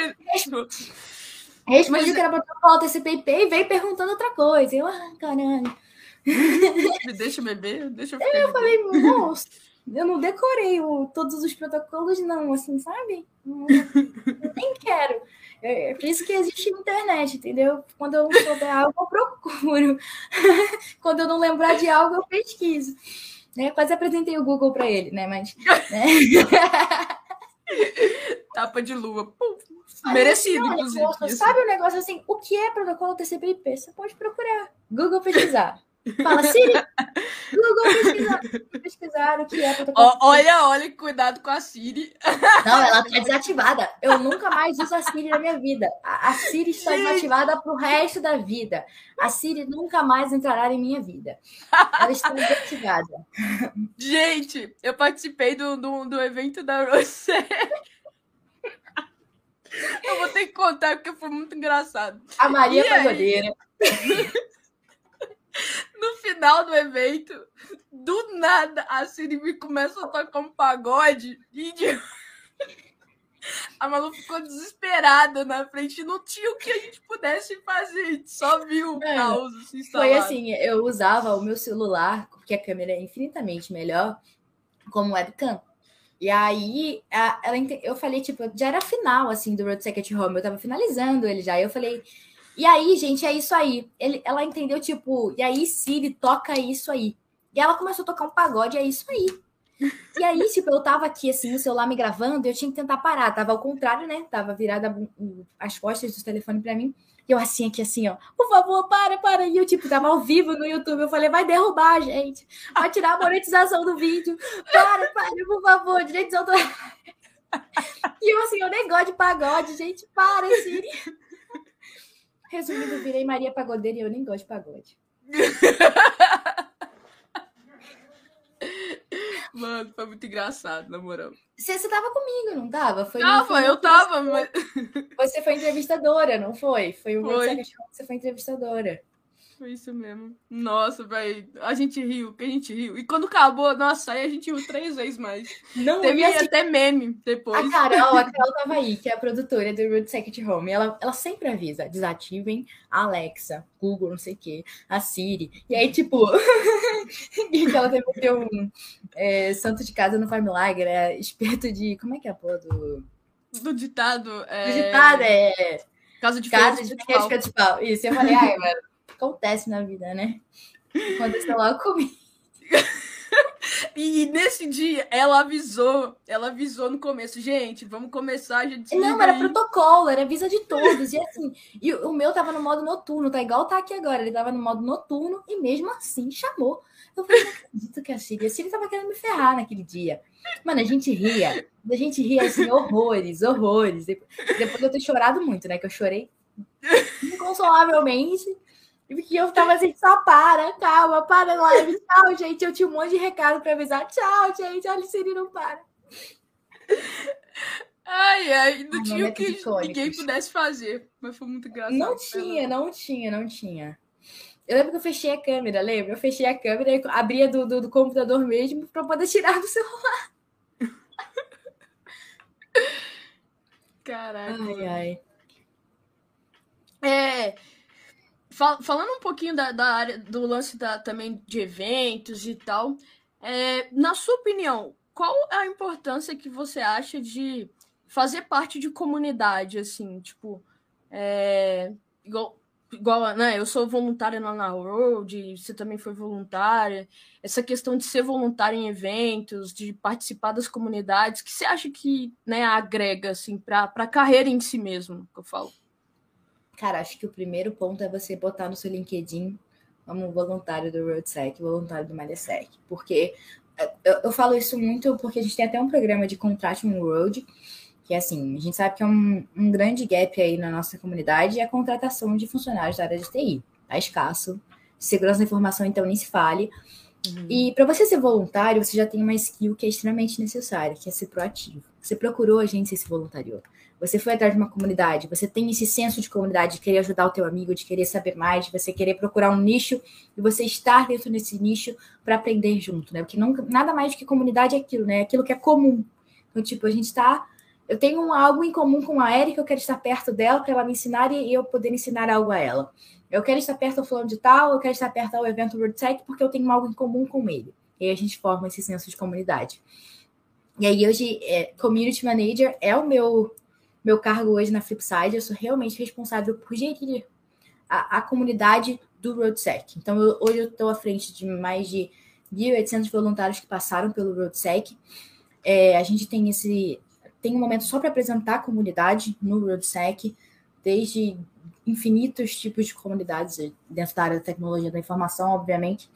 Respondi Mas... que era protocolo TCP/IP e veio perguntando outra coisa. Eu, ah, caralho. Me deixa beber? Deixa eu Eu falei, moço, eu não decorei o, todos os protocolos, não, assim, sabe? Não, [laughs] nem quero. É, é por isso que existe internet, entendeu? Quando eu não souber algo, eu procuro. [laughs] Quando eu não lembrar de algo, eu pesquiso. Né? Quase apresentei o Google para ele, né? Mas. Né? [laughs] Tapa de luva. Pum, merecido, não, inclusive. Negócio, sabe o um negócio assim? O que é protocolo TCP/IP? Você pode procurar. Google pesquisar. Fala, Siri, Google pesquisar, pesquisar o que é olha, olha, cuidado com a Siri. Não, ela tá desativada. Eu nunca mais uso a Siri na minha vida. A, a Siri está Gente. desativada pro resto da vida. A Siri nunca mais entrará em minha vida. Ela está desativada. Gente, eu participei do, do, do evento da Rosé. Eu vou ter que contar porque foi muito engraçado. A Maria Pagodeira no final do evento, do nada, a Siri me começa a tocar um pagode. E a Malu ficou desesperada na frente, não tinha o que a gente pudesse fazer, a gente só viu o caos Foi assim, eu usava o meu celular, porque a câmera é infinitamente melhor, como webcam. E aí, a, ela, eu falei, tipo, já era final, assim, do Road Second Home, eu tava finalizando ele já, eu falei, e aí, gente, é isso aí. Ele, ela entendeu, tipo, e aí, Siri, toca isso aí. E ela começou a tocar um pagode, é isso aí. E aí, tipo, eu tava aqui, assim, no celular me gravando, eu tinha que tentar parar. Tava ao contrário, né? Tava virada as costas do telefone pra mim. E eu assim, aqui, assim, ó, por favor, para, para. E eu, tipo, tava ao vivo no YouTube. Eu falei, vai derrubar, gente. Vai tirar a monetização do vídeo. Para, para, por favor, direitos autorais. E eu, assim, eu nem gosto de pagode, gente. Para, Siri. Resumindo, virei Maria Pagodeira e eu nem gosto de pagode. Mano, foi muito engraçado, na moral. Você, você tava comigo, não tava? Foi tava, eu tava, mas... Você foi entrevistadora, não foi? Foi o foi. que você foi entrevistadora. Foi isso mesmo. Nossa, velho. A gente riu, que a gente riu. E quando acabou, nossa, aí a gente riu três vezes mais. Não, Teve assim, até meme depois. A Carol, a Carol tava aí, que é a produtora do Root Second Home. Ela, ela sempre avisa: desativem a Alexa, Google, não sei o quê, a Siri. E aí, tipo, [laughs] ela teve ter um é, santo de casa não faz milagre, é esperto de. Como é que é a porra do. Do ditado. É... Do ditado é. Casa de Casa de, de, de pau. Isso, eu falei, ai, mano acontece na vida, né? Aconteceu logo comigo. E nesse dia ela avisou, ela avisou no começo, gente, vamos começar, gente. Não, era protocolo, era avisa de todos. e assim, e o meu tava no modo noturno, tá igual tá aqui agora. Ele tava no modo noturno e mesmo assim chamou. Eu falei, não acredito que a Siri, a Siri tava querendo me ferrar naquele dia. Mano, a gente ria, a gente ria assim, horrores, horrores. Depois de eu ter chorado muito, né? Que eu chorei inconsolavelmente. E eu tava assim, só para, calma, para a live, tchau, gente. Eu tinha um monte de recado para avisar. Tchau, gente. Olha, Siri não para. Ai, ai, não tinha o que ninguém pudesse fazer. Mas foi muito engraçado. Não tinha, não tinha, não tinha. Eu lembro que eu fechei a câmera, lembra? Eu fechei a câmera e abria do, do, do computador mesmo para poder tirar do celular. Caraca. Ai, ai. É, Fal falando um pouquinho da, da, área do lance da, também de eventos e tal, é, na sua opinião, qual é a importância que você acha de fazer parte de comunidade, assim, tipo, é, igual, igual, né, eu sou voluntária na Na Road, você também foi voluntária, essa questão de ser voluntária em eventos, de participar das comunidades, que você acha que, né, agrega, assim, para a carreira em si mesmo, que eu falo? Cara, acho que o primeiro ponto é você botar no seu LinkedIn como voluntário do RoadSec, voluntário do MalhaSec. Porque é, eu, eu, falo isso muito porque a gente tem até um programa de contrating road, que é assim, a gente sabe que é um, um grande gap aí na nossa comunidade é a contratação de funcionários da área de TI. Tá escasso. Segurança da informação, então, nem se fale. Uhum. E para você ser voluntário, você já tem uma skill que é extremamente necessária, que é ser proativo. Você procurou a gente e se voluntariou você foi atrás de uma comunidade, você tem esse senso de comunidade, de querer ajudar o teu amigo, de querer saber mais, de você querer procurar um nicho e você estar dentro desse nicho para aprender junto, né? Porque nada mais do que comunidade é aquilo, né? É aquilo que é comum. Então, tipo, a gente está eu tenho algo em comum com a Erika, eu quero estar perto dela para ela me ensinar e eu poder ensinar algo a ela. Eu quero estar perto do fulano de tal, eu quero estar perto do evento World Tech porque eu tenho algo em comum com ele. E aí a gente forma esse senso de comunidade. E aí hoje, é, Community Manager é o meu, meu cargo hoje na Flipside. Eu sou realmente responsável por gerir a, a comunidade do RoadSec. Então, eu, hoje eu estou à frente de mais de 1.800 voluntários que passaram pelo RoadSec. É, a gente tem esse tem um momento só para apresentar a comunidade no RoadSec, desde infinitos tipos de comunidades dentro da área da tecnologia da informação, obviamente.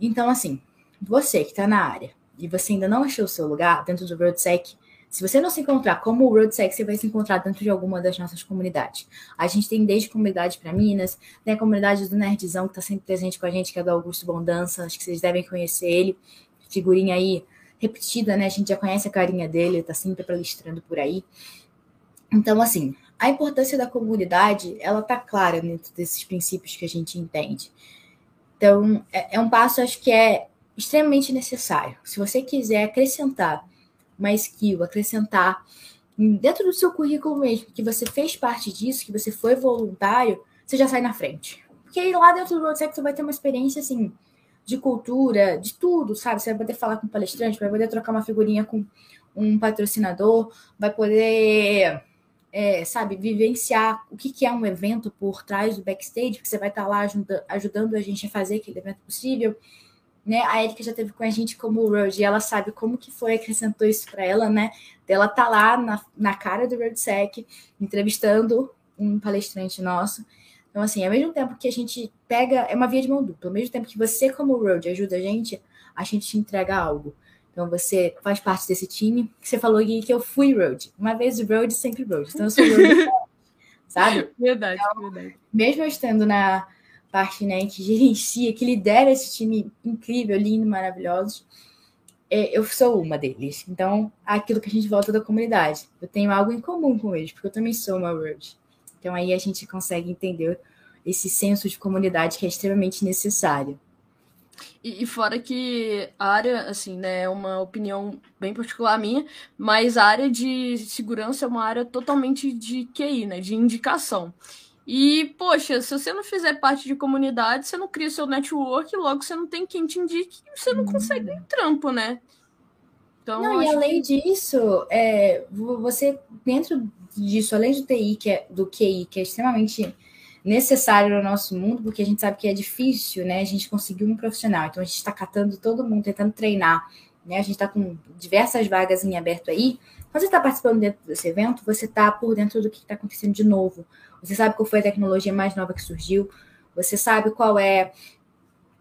Então, assim, você que está na área e você ainda não achou o seu lugar dentro do RoadSec, se você não se encontrar como o RoadSec, você vai se encontrar dentro de alguma das nossas comunidades. A gente tem desde comunidade para Minas, tem a comunidade do Nerdzão, que está sempre presente com a gente, que é do Augusto Bondança, acho que vocês devem conhecer ele. Figurinha aí repetida, né? A gente já conhece a carinha dele, está sempre palestrando por aí. Então, assim, a importância da comunidade, ela tá clara dentro desses princípios que a gente entende. Então, é, é um passo, acho que é extremamente necessário. Se você quiser acrescentar uma skill, acrescentar dentro do seu currículo mesmo, que você fez parte disso, que você foi voluntário, você já sai na frente. Porque aí lá dentro do RoadSec você vai ter uma experiência assim de cultura, de tudo, sabe? Você vai poder falar com palestrante, vai poder trocar uma figurinha com um patrocinador, vai poder, é, sabe, vivenciar o que, é um evento por trás do backstage, que você vai estar lá ajuda, ajudando a gente a fazer aquele evento possível né? A Erika já teve com a gente como Road e ela sabe como que foi, acrescentou isso para ela, né? Ela tá lá na, na cara do RoadSec, entrevistando um palestrante nosso. Então, assim, ao mesmo tempo que a gente pega, é uma via de mão dupla, ao mesmo tempo que você, como Road, ajuda a gente, a gente te entrega algo. Então, você faz parte desse time. Você falou que eu fui Road. Uma vez Road, sempre Road. Então, eu sou Road, [laughs] sabe? Verdade, então, verdade. Mesmo eu estando na, parte né, que [laughs] gerencia, que lidera esse time incrível, lindo, maravilhoso, é, eu sou uma deles. Então, aquilo que a gente volta da comunidade. Eu tenho algo em comum com eles, porque eu também sou uma Word. Então, aí a gente consegue entender esse senso de comunidade que é extremamente necessário. E, e, fora que a área, assim, né, é uma opinião bem particular minha, mas a área de segurança é uma área totalmente de QI, né, de indicação. E, poxa, se você não fizer parte de comunidade, você não cria seu network, logo você não tem quem te indique e você não consegue um trampo, né? Então, não, e além que... disso, é, você, dentro disso, além do TI, que é do QI, que é extremamente necessário no nosso mundo, porque a gente sabe que é difícil, né? A gente conseguir um profissional. Então a gente está catando todo mundo, tentando treinar. Né? A gente está com diversas vagas em aberto aí. Quando você está participando dentro desse evento, você está por dentro do que está acontecendo de novo. Você sabe qual foi a tecnologia mais nova que surgiu. Você sabe qual é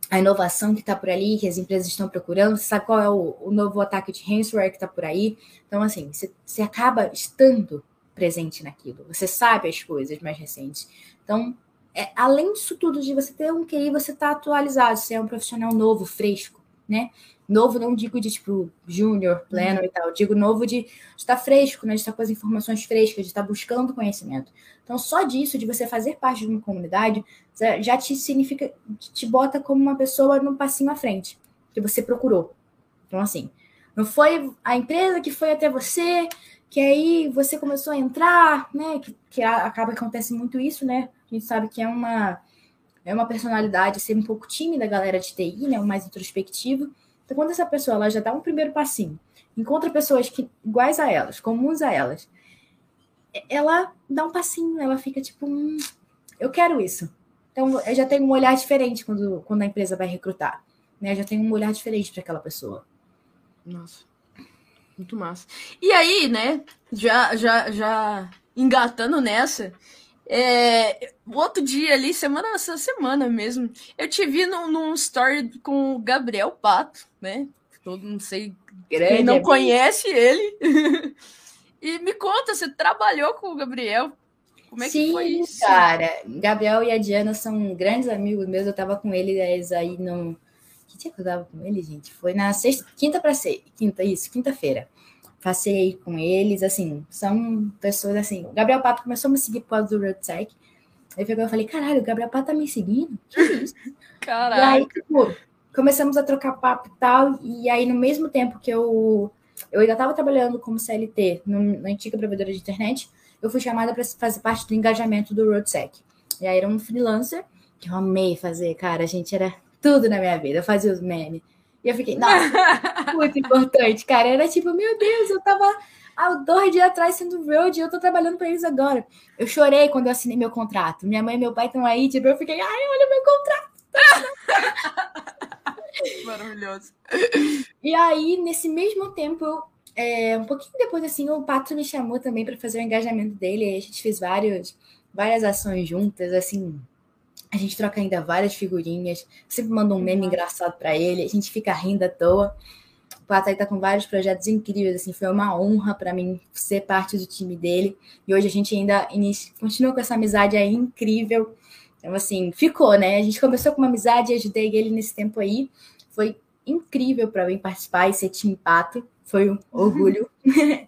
a inovação que está por ali, que as empresas estão procurando. Você sabe qual é o, o novo ataque de ransomware que está por aí. Então, assim, você, você acaba estando presente naquilo. Você sabe as coisas mais recentes. Então, é, além disso tudo, de você ter um QI, você está atualizado, você é um profissional novo, fresco, né? Novo não digo de tipo júnior, pleno uhum. e tal, digo novo de estar fresco, né? De estar com as informações frescas, de estar buscando conhecimento. Então, só disso, de você fazer parte de uma comunidade, já te significa, te bota como uma pessoa num passinho à frente, que você procurou. Então, assim, não foi a empresa que foi até você, que aí você começou a entrar, né? Que, que acaba que acontece muito isso, né? A gente sabe que é uma, é uma personalidade ser um pouco tímida, a galera de TI, né? Mais introspectivo. Então, quando essa pessoa ela já dá um primeiro passinho, encontra pessoas que iguais a elas, comuns a elas, ela dá um passinho, ela fica tipo, hum, eu quero isso. Então, eu já tenho um olhar diferente quando, quando a empresa vai recrutar. Né? Já tenho um olhar diferente para aquela pessoa. Nossa, muito massa. E aí, né, já, já, já engatando nessa, é, outro dia ali, semana essa semana mesmo, eu te vi num, num story com o Gabriel Pato, né? Todo não sei Grande quem não amigo. conhece ele. [laughs] e me conta, você trabalhou com o Gabriel? Como é Sim, que foi isso? Cara, Gabriel e a Diana são grandes amigos meus. Eu tava com eles aí no. Que dia que eu tava com ele, gente? Foi na sexta, quinta para ser, quinta, isso, quinta-feira passei com eles, assim, são pessoas assim. O Gabriel Pato começou a me seguir por causa do RoadSec. Aí eu falei, caralho, o Gabriel Pato tá me seguindo? Que isso? [laughs] Caralho. E aí, tipo, começamos a trocar papo e tal. E aí, no mesmo tempo que eu eu ainda estava trabalhando como CLT no, na antiga provedora de internet, eu fui chamada para fazer parte do engajamento do RoadSec. E aí era um freelancer que eu amei fazer, cara. A gente era tudo na minha vida. Eu fazia os memes. E eu fiquei, nossa, [laughs] muito importante, cara. Era tipo, meu Deus, eu tava há dois dias atrás sendo road e eu tô trabalhando para eles agora. Eu chorei quando eu assinei meu contrato. Minha mãe e meu pai estão aí, tipo, eu fiquei, ai, olha meu contrato. [laughs] Maravilhoso. E aí, nesse mesmo tempo, eu, é, um pouquinho depois, assim, o Pato me chamou também para fazer o engajamento dele. A gente fez vários, várias ações juntas, assim. A gente troca ainda várias figurinhas. Sempre manda um meme uhum. engraçado para ele. A gente fica rindo à toa. O Pato aí tá com vários projetos incríveis, assim. Foi uma honra para mim ser parte do time dele. E hoje a gente ainda inicia, continua com essa amizade aí incrível. Então, assim, ficou, né? A gente começou com uma amizade, ajudei ele nesse tempo aí. Foi incrível para mim participar e ser time Pato. Foi um orgulho. [laughs]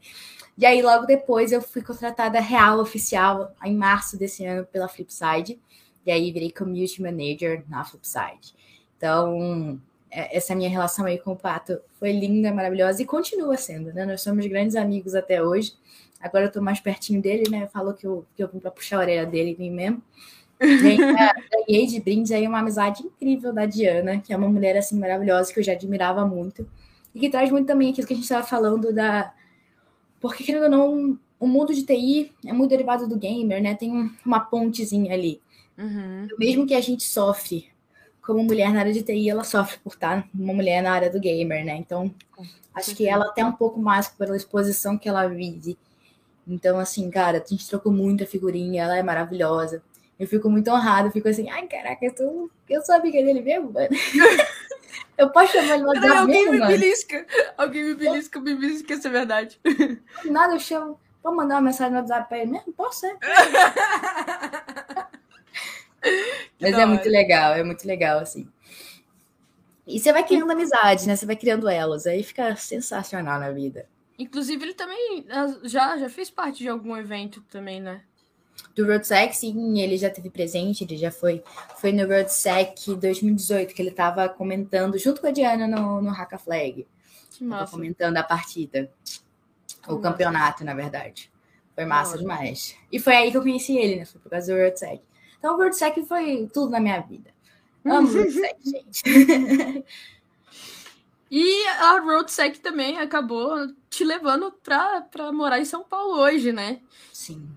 e aí, logo depois, eu fui contratada real, oficial, em março desse ano, pela Flipside. E aí, virei Community Manager na Flipside. Então, é, essa minha relação aí com o Pato foi linda, maravilhosa e continua sendo, né? Nós somos grandes amigos até hoje. Agora eu tô mais pertinho dele, né? Falou que eu, que eu vim para puxar a orelha dele em mim mesmo. [laughs] Ganhei de brinde aí uma amizade incrível da Diana, que é uma mulher assim maravilhosa que eu já admirava muito. E que traz muito também aquilo que a gente estava falando da. Porque, querendo ou não, o mundo de TI é muito derivado do gamer, né? Tem uma pontezinha ali. Uhum. Mesmo que a gente sofre como mulher na área de TI, ela sofre por estar uma mulher na área do gamer, né? Então, acho que ela até um pouco mais pela exposição que ela vive. Então, assim, cara, a gente trocou muita figurinha, ela é maravilhosa. Eu fico muito honrada, fico assim, ai, caraca, eu, sou, eu sou amiga dele mesmo, mano. [laughs] eu posso chamar ele no WhatsApp Alguém mesmo, me mano? belisca, alguém me belisca, me belisca, isso é verdade. Nada, eu chamo. Vou mandar uma mensagem no WhatsApp pra ele mesmo? Posso ser. [laughs] [laughs] Mas é muito legal, é muito legal, assim. E você vai criando amizade, né? Você vai criando elas, aí fica sensacional na vida. Inclusive, ele também já, já fez parte de algum evento também, né? do RoadSec, sim, ele já teve presente, ele já foi, foi no RoadSec 2018, que ele estava comentando junto com a Diana no, no Haka Flag. Que massa. comentando a partida. Que o massa. campeonato, na verdade. Foi massa demais. E foi aí que eu conheci ele, né? Foi por causa do RoadSec. Então o RoadSec foi tudo na minha vida. Amo o [laughs] gente. E a RoadSec também acabou te levando para morar em São Paulo hoje, né? Sim.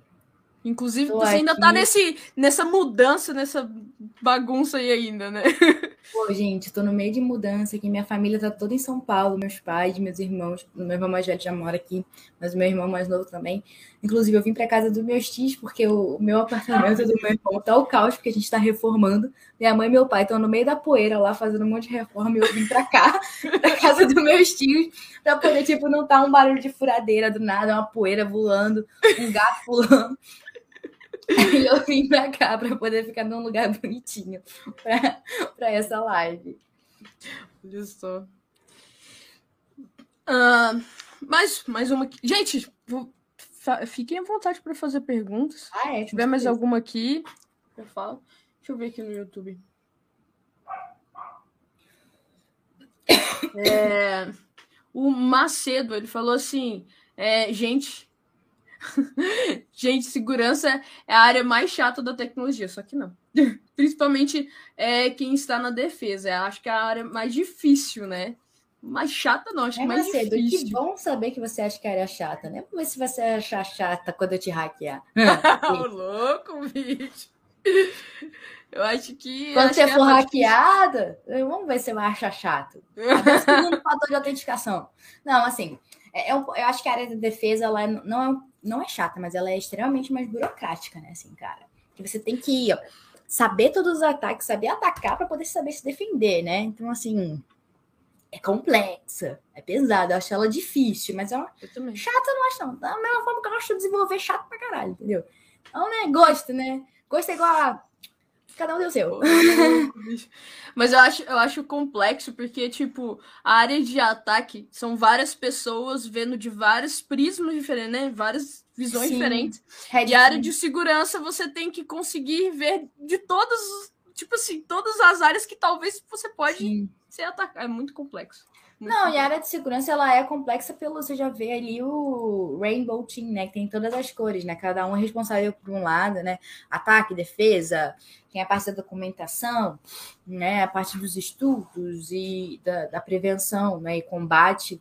Inclusive, Tô você aqui. ainda tá nesse, nessa mudança, nessa bagunça aí ainda, né? [laughs] Pô, gente, tô no meio de mudança aqui. Minha família tá toda em São Paulo, meus pais, meus irmãos. Meu irmão mais velho já mora aqui, mas meu irmão mais novo também. Inclusive, eu vim para casa dos meus tios, porque o meu apartamento do meu irmão tá o caos, porque a gente tá reformando. Minha mãe e meu pai estão no meio da poeira lá, fazendo um monte de reforma, e eu vim pra cá, [laughs] pra casa dos meus tios, pra poder, tipo, não tá um barulho de furadeira do nada, uma poeira voando, um gato pulando. Aí [laughs] eu vim pra cá pra poder ficar num lugar bonitinho pra, pra essa live. Olha só. Uh, mais, mais uma. Gente, vou, fiquem à vontade para fazer perguntas. Ah, é, Se tiver mais alguma aqui, eu falo. Deixa eu ver aqui no YouTube. [coughs] É, o Macedo, ele falou assim: é, gente, [laughs] Gente, segurança é a área mais chata da tecnologia, só que não. [laughs] Principalmente é, quem está na defesa. Eu acho que é a área mais difícil, né? Mais chata não, acho que é mais Macedo, difícil. Que bom saber que você acha que a área é chata, né? Vamos ver se você achar chata quando eu te hackear. [laughs] Ô, louco, bicho. Eu acho que. Quando acho você que for hackeada, vamos ver se você vai achar chato. Até o segundo fator de autenticação. Não, assim, é, eu, eu acho que a área de defesa ela não é não é chata, mas ela é extremamente mais burocrática, né? Assim, cara. Que você tem que ó, saber todos os ataques, saber atacar para poder saber se defender, né? Então, assim, é complexa, é pesada. Eu acho ela difícil, mas ela eu também. chata eu não acho, não. Da mesma forma que eu acho desenvolver chato pra caralho, entendeu? Então, né, gosto, né? Gosto é igual a Cada um deu seu. Mas eu acho, eu acho complexo, porque, tipo, a área de ataque são várias pessoas vendo de vários prismas diferentes, né? Várias visões Sim. diferentes. É e a área de segurança você tem que conseguir ver de todas, tipo assim, todas as áreas que talvez você pode Sim. ser atacado. É muito complexo. Não, e a área de segurança ela é complexa pelo você já vê ali o Rainbow Team, né? Que tem todas as cores, né? Cada um é responsável por um lado, né? Ataque, defesa, tem a parte da documentação, né? A parte dos estudos e da, da prevenção, né? E combate.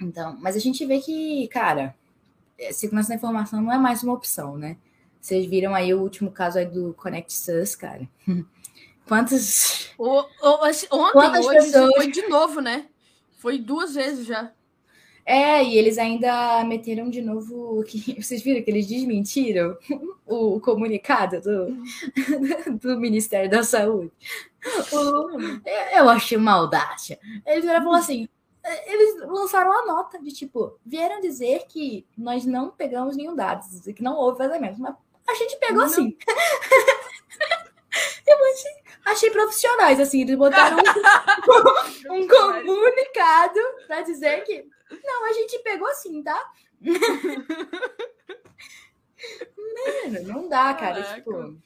Então, mas a gente vê que, cara, é, segurança da informação não é mais uma opção, né? Vocês viram aí o último caso aí do Connect SUS, cara. [laughs] Quantas. O, o, ontem, Quantas hoje, pessoas... foi de novo, né? Foi duas vezes já. É, e eles ainda meteram de novo. Que, [laughs] vocês viram que eles desmentiram o, comunicado do, [laughs] do Ministério da Saúde? O, eu achei maldade. Eles falaram assim: eles lançaram a nota de tipo, vieram dizer que nós não pegamos nenhum dado, que não houve vazamento, mas a gente pegou não. sim. [laughs] eu achei, achei profissionais, assim, eles botaram um, [laughs] um comunicado para dizer que não, a gente pegou sim, tá? Mano, não dá, cara. Caraca. Tipo,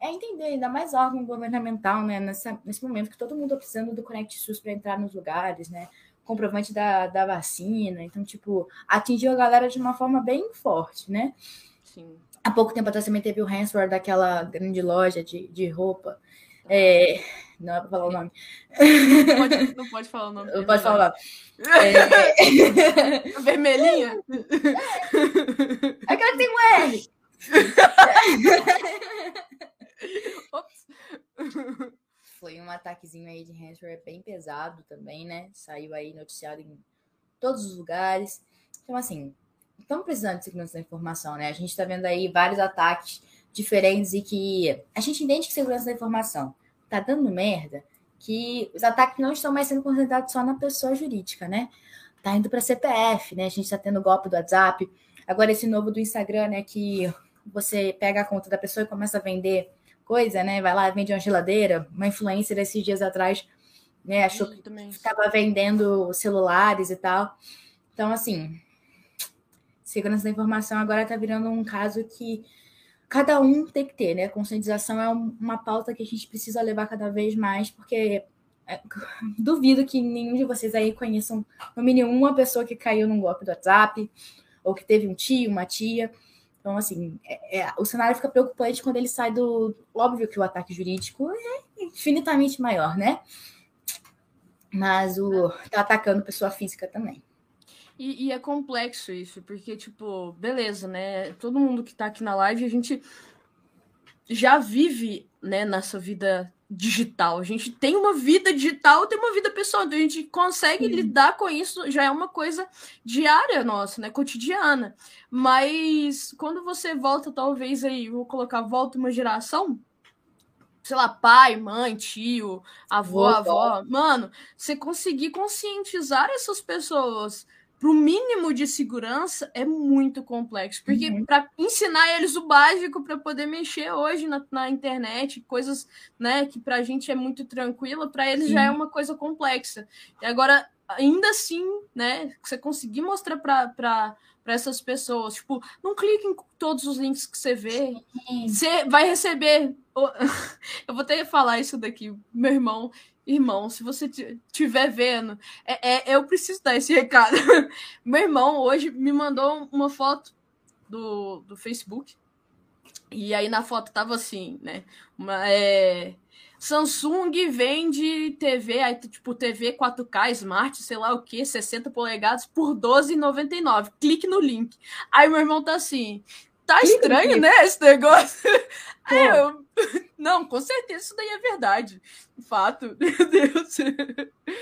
é entender, ainda mais órgão governamental, né? Nessa, nesse momento que todo mundo tá precisando do Connect SUS para entrar nos lugares, né? Comprovante da, da vacina. Então, tipo, atingiu a galera de uma forma bem forte, né? Sim. Há pouco tempo atrás também teve o ransomware daquela grande loja de, de roupa. É, não é para falar o nome. Não pode, não pode falar o nome. Não pode falar o nome. É... Vermelhinha? É. Aquela que tem um R. [laughs] Ops. Foi um ataquezinho aí de ransomware bem pesado também, né? Saiu aí noticiado em todos os lugares. Então, assim, estamos precisando de segurança da informação, né? A gente está vendo aí vários ataques diferentes e que a gente entende que segurança da informação tá dando merda, que os ataques não estão mais sendo concentrados só na pessoa jurídica, né? Tá indo para CPF, né? A gente está tendo golpe do WhatsApp. Agora esse novo do Instagram, né, que você pega a conta da pessoa e começa a vender coisa, né? Vai lá, vende uma geladeira. Uma influencer esses dias atrás, né, achou que estava vendendo celulares e tal. Então, assim, segurança da informação agora está virando um caso que cada um tem que ter, né? Conscientização é uma pauta que a gente precisa levar cada vez mais, porque é, [laughs] duvido que nenhum de vocês aí conheçam, no mínimo, uma pessoa que caiu num golpe do WhatsApp, ou que teve um tio, uma tia. Então, assim, é, é, o cenário fica preocupante quando ele sai do. Óbvio que o ataque jurídico é infinitamente maior, né? Mas o tá atacando pessoa física também. E, e, é complexo isso, porque, tipo, beleza, né? Todo mundo que tá aqui na live, a gente já vive, né, nessa vida digital. A gente tem uma vida digital, tem uma vida pessoal, a gente consegue Sim. lidar com isso, já é uma coisa diária nossa, né, cotidiana. Mas quando você volta, talvez aí, vou colocar, volta uma geração, sei lá, pai, mãe, tio, avó, avó, mano, você conseguir conscientizar essas pessoas para o mínimo de segurança é muito complexo, porque uhum. para ensinar eles o básico para poder mexer hoje na, na, internet, coisas né, que para a gente é muito tranquila, para eles Sim. já é uma coisa complexa. E agora, ainda assim, né, você conseguir mostrar para essas pessoas, tipo, não clique em todos os links que você vê, Sim. você vai receber. [laughs] Eu vou ter que falar isso daqui, meu irmão Irmão, se você estiver vendo, é, é, eu preciso dar esse [laughs] recado. Meu irmão hoje me mandou uma foto do, do Facebook. E aí na foto tava assim, né? Uma, é, Samsung vende TV, aí, tipo TV 4K Smart, sei lá o que, 60 polegadas por R$12,99. Clique no link. Aí meu irmão tá assim, tá estranho, né, esse negócio? [laughs] Aí eu, [laughs] não, com certeza isso daí é verdade. Fato, [laughs] meu Deus.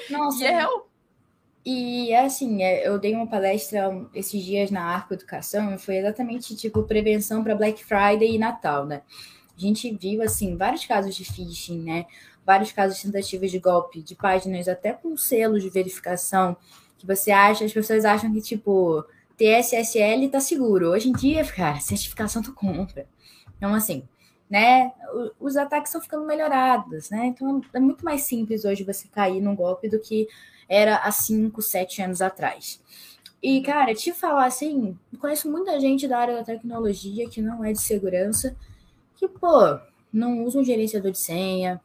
Nossa. E é real. E assim, é, eu dei uma palestra esses dias na Arco Educação e foi exatamente tipo prevenção para Black Friday e Natal, né? A gente viu assim vários casos de phishing, né? Vários casos de tentativas de golpe de páginas até com selos de verificação que você acha, as pessoas acham que tipo TSSL tá seguro. Hoje em dia, cara, certificação tu compra. Então, assim, né? Os ataques estão ficando melhorados, né? Então é muito mais simples hoje você cair num golpe do que era há 5, 7 anos atrás. E, cara, te falar assim, conheço muita gente da área da tecnologia que não é de segurança, que, pô, não usa um gerenciador de senha,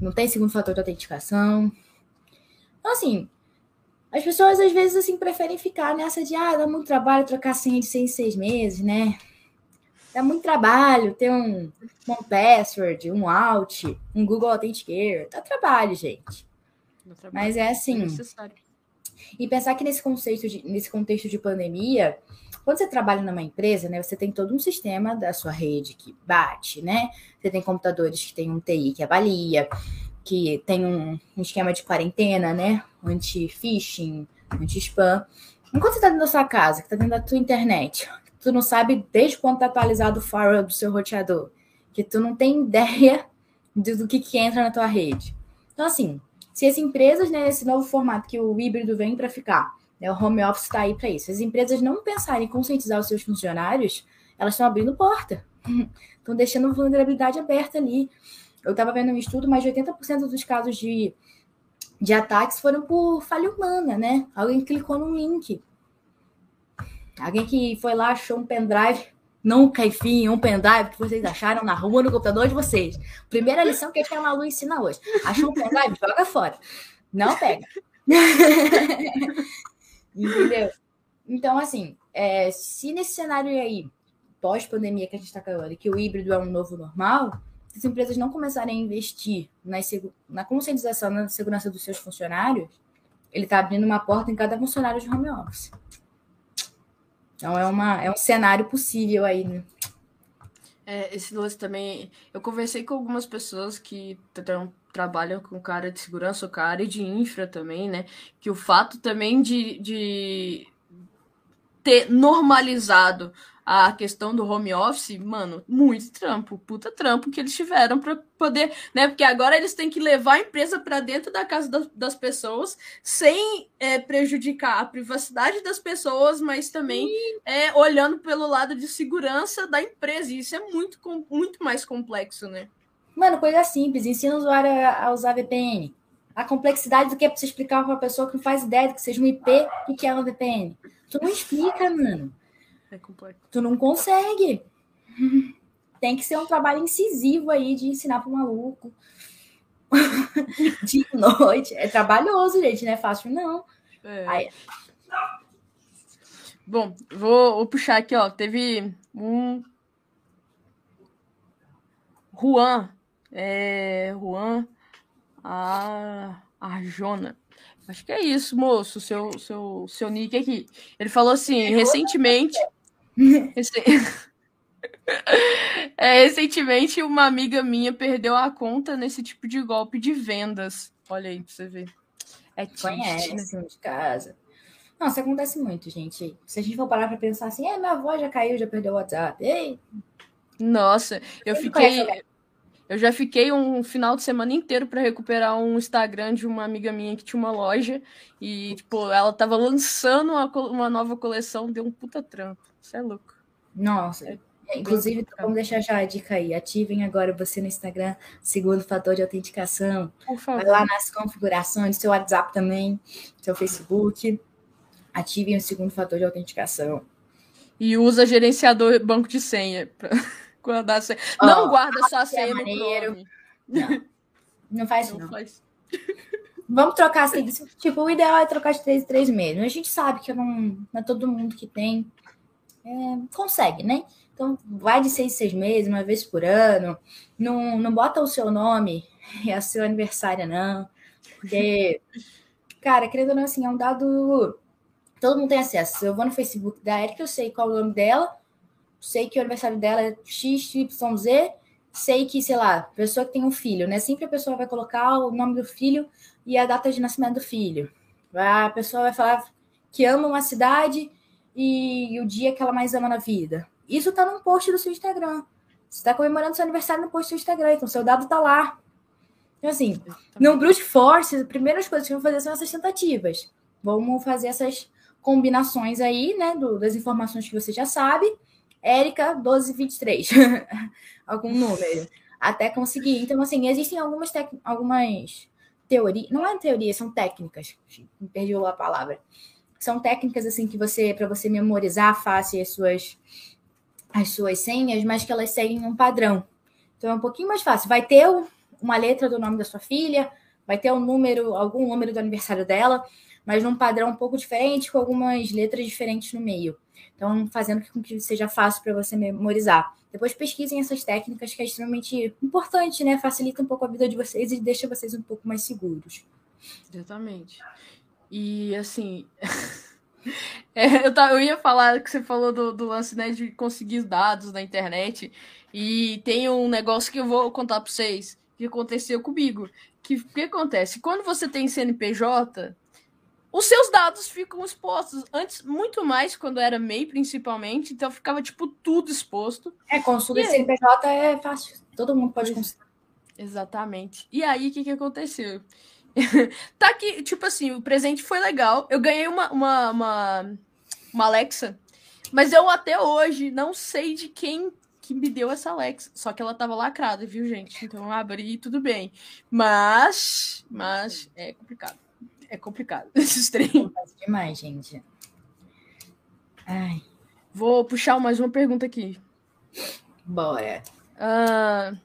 não tem segundo fator de autenticação. Então, assim, as pessoas às vezes assim preferem ficar nessa de ah, dá muito trabalho trocar senha de seis em seis meses, né? Dá muito trabalho ter um, um password, um out, um Google Authenticator. Dá trabalho, gente. Dá trabalho. Mas é assim. É e pensar que nesse contexto de, nesse contexto de pandemia, quando você trabalha numa empresa, né, você tem todo um sistema da sua rede que bate, né? Você tem computadores que tem um TI que avalia, que tem um, um esquema de quarentena, né? Anti-phishing, anti-spam. Enquanto você está dentro da sua casa, que está dentro da tua internet, [laughs] tu não sabe desde quando está atualizado o firewall do seu roteador, que tu não tem ideia do, que, que entra na tua rede. Então, assim, se as empresas, né, nesse novo formato que o híbrido vem para ficar, né, o home office está aí para isso, se as empresas não pensarem em conscientizar os seus funcionários, elas estão abrindo porta, [laughs] estão deixando vulnerabilidade aberta ali. Eu estava vendo um estudo, mais de 80% dos casos de, de ataques foram por falha humana, né? Alguém clicou num link. Alguém que foi lá, achou um pendrive, não caifim, um pendrive que vocês acharam na rua, no computador de vocês. Primeira lição que a Malu ensina hoje. Achou um pendrive? [laughs] Joga fora. Não pega. [laughs] Entendeu? Então, assim, é, se nesse cenário aí, pós-pandemia que a gente está caindo, que o híbrido é um novo normal, se as empresas não começarem a investir na, na conscientização na segurança dos seus funcionários, ele está abrindo uma porta em cada funcionário de home office. Então é, uma, é um cenário possível aí, né? É, esse lance também. Eu conversei com algumas pessoas que trabalham com cara de segurança ou com a área de infra também, né? Que o fato também de, de ter normalizado a questão do home office, mano, muito trampo, puta trampo que eles tiveram para poder, né? Porque agora eles têm que levar a empresa para dentro da casa das, das pessoas sem é, prejudicar a privacidade das pessoas, mas também é, olhando pelo lado de segurança da empresa. E isso é muito, muito mais complexo, né? Mano, coisa simples, ensina o usuário a usar VPN. A complexidade do que é pra você explicar para uma pessoa que não faz ideia do que seja um IP, o que é uma VPN. Tu não explica, mano. É complexo. Tu não consegue. Tem que ser um trabalho incisivo aí de ensinar para o maluco. [laughs] de noite. É trabalhoso, gente, não é fácil, não. É. Aí... Bom, vou, vou, puxar aqui, ó. Teve um. Juan. É. Juan. A. Arjona. Acho que é isso, moço. Seu, seu, seu nick aqui. Ele falou assim: recentemente. [laughs] [laughs] é, recentemente, uma amiga minha perdeu a conta nesse tipo de golpe de vendas. Olha aí pra você ver. É Conhece, né? de casa. Não, isso acontece muito, gente. Se a gente for parar pra pensar assim, é, minha avó já caiu, já perdeu o WhatsApp. Ei. Nossa, eu fiquei. Eu já fiquei um final de semana inteiro para recuperar um Instagram de uma amiga minha que tinha uma loja e, tipo, ela tava lançando uma, uma nova coleção, deu um puta trampo. Isso é louco. Nossa. É, Inclusive, vamos deixar já a dica aí. Ativem agora você no Instagram, segundo fator de autenticação. Por favor. Vai lá nas configurações, seu WhatsApp também, seu Facebook. Ativem o segundo fator de autenticação. E usa gerenciador banco de senha. Pra... [laughs] guardar senha. Oh, não guarda sua é senha é no Chrome. Não, não faz [laughs] não. não. Faz. Vamos trocar assim. Tipo, o ideal é trocar de três em três meses. A gente sabe que não, não é todo mundo que tem. É, consegue, né? Então, vai de seis em seis meses, uma vez por ano. Não, não bota o seu nome e a seu aniversário, não. Porque, [laughs] cara, querendo ou não, assim, é um dado. Todo mundo tem acesso. Eu vou no Facebook da Erika, eu sei qual é o nome dela, sei que o aniversário dela é XYZ, sei que, sei lá, pessoa que tem um filho, né? Sempre a pessoa vai colocar o nome do filho e a data de nascimento do filho. A pessoa vai falar que ama uma cidade e o dia que ela mais ama na vida. Isso tá num post do seu Instagram. Você está comemorando seu aniversário no post do seu Instagram, então seu dado tá lá. Então, assim, no brute force, as primeiras coisas que vamos fazer são essas tentativas. Vamos fazer essas combinações aí, né, do, das informações que você já sabe. Érica 1223, [laughs] algum número, até conseguir. Então, assim, existem algumas, algumas teorias, não é teoria, são técnicas, perdi a palavra. São técnicas, assim, que você, para você memorizar fácil as suas, as suas senhas, mas que elas seguem um padrão. Então, é um pouquinho mais fácil. Vai ter uma letra do nome da sua filha, vai ter um número, algum número do aniversário dela, mas num padrão um pouco diferente, com algumas letras diferentes no meio. Então, fazendo com que seja fácil para você memorizar. Depois pesquisem essas técnicas que é extremamente importante, né? Facilita um pouco a vida de vocês e deixa vocês um pouco mais seguros. Exatamente. E assim, [laughs] é, eu, tá, eu ia falar que você falou do, do lance né, de conseguir dados na internet. E tem um negócio que eu vou contar para vocês que aconteceu comigo. Que o que acontece? Quando você tem CNPJ, os seus dados ficam expostos. Antes, muito mais quando era MEI, principalmente, então ficava, tipo, tudo exposto. É, consulta de CNPJ é fácil. Todo mundo pode consultar. Exatamente. E aí, o que, que aconteceu? [laughs] tá aqui, tipo assim, o presente foi legal. Eu ganhei uma, uma, uma, uma Alexa, mas eu até hoje não sei de quem que me deu essa Alexa. Só que ela tava lacrada, viu, gente? Então eu abri e tudo bem. Mas, mas é complicado. É complicado [laughs] esses trem. É demais, gente. Ai. Vou puxar mais uma pergunta aqui. Bora. Uh,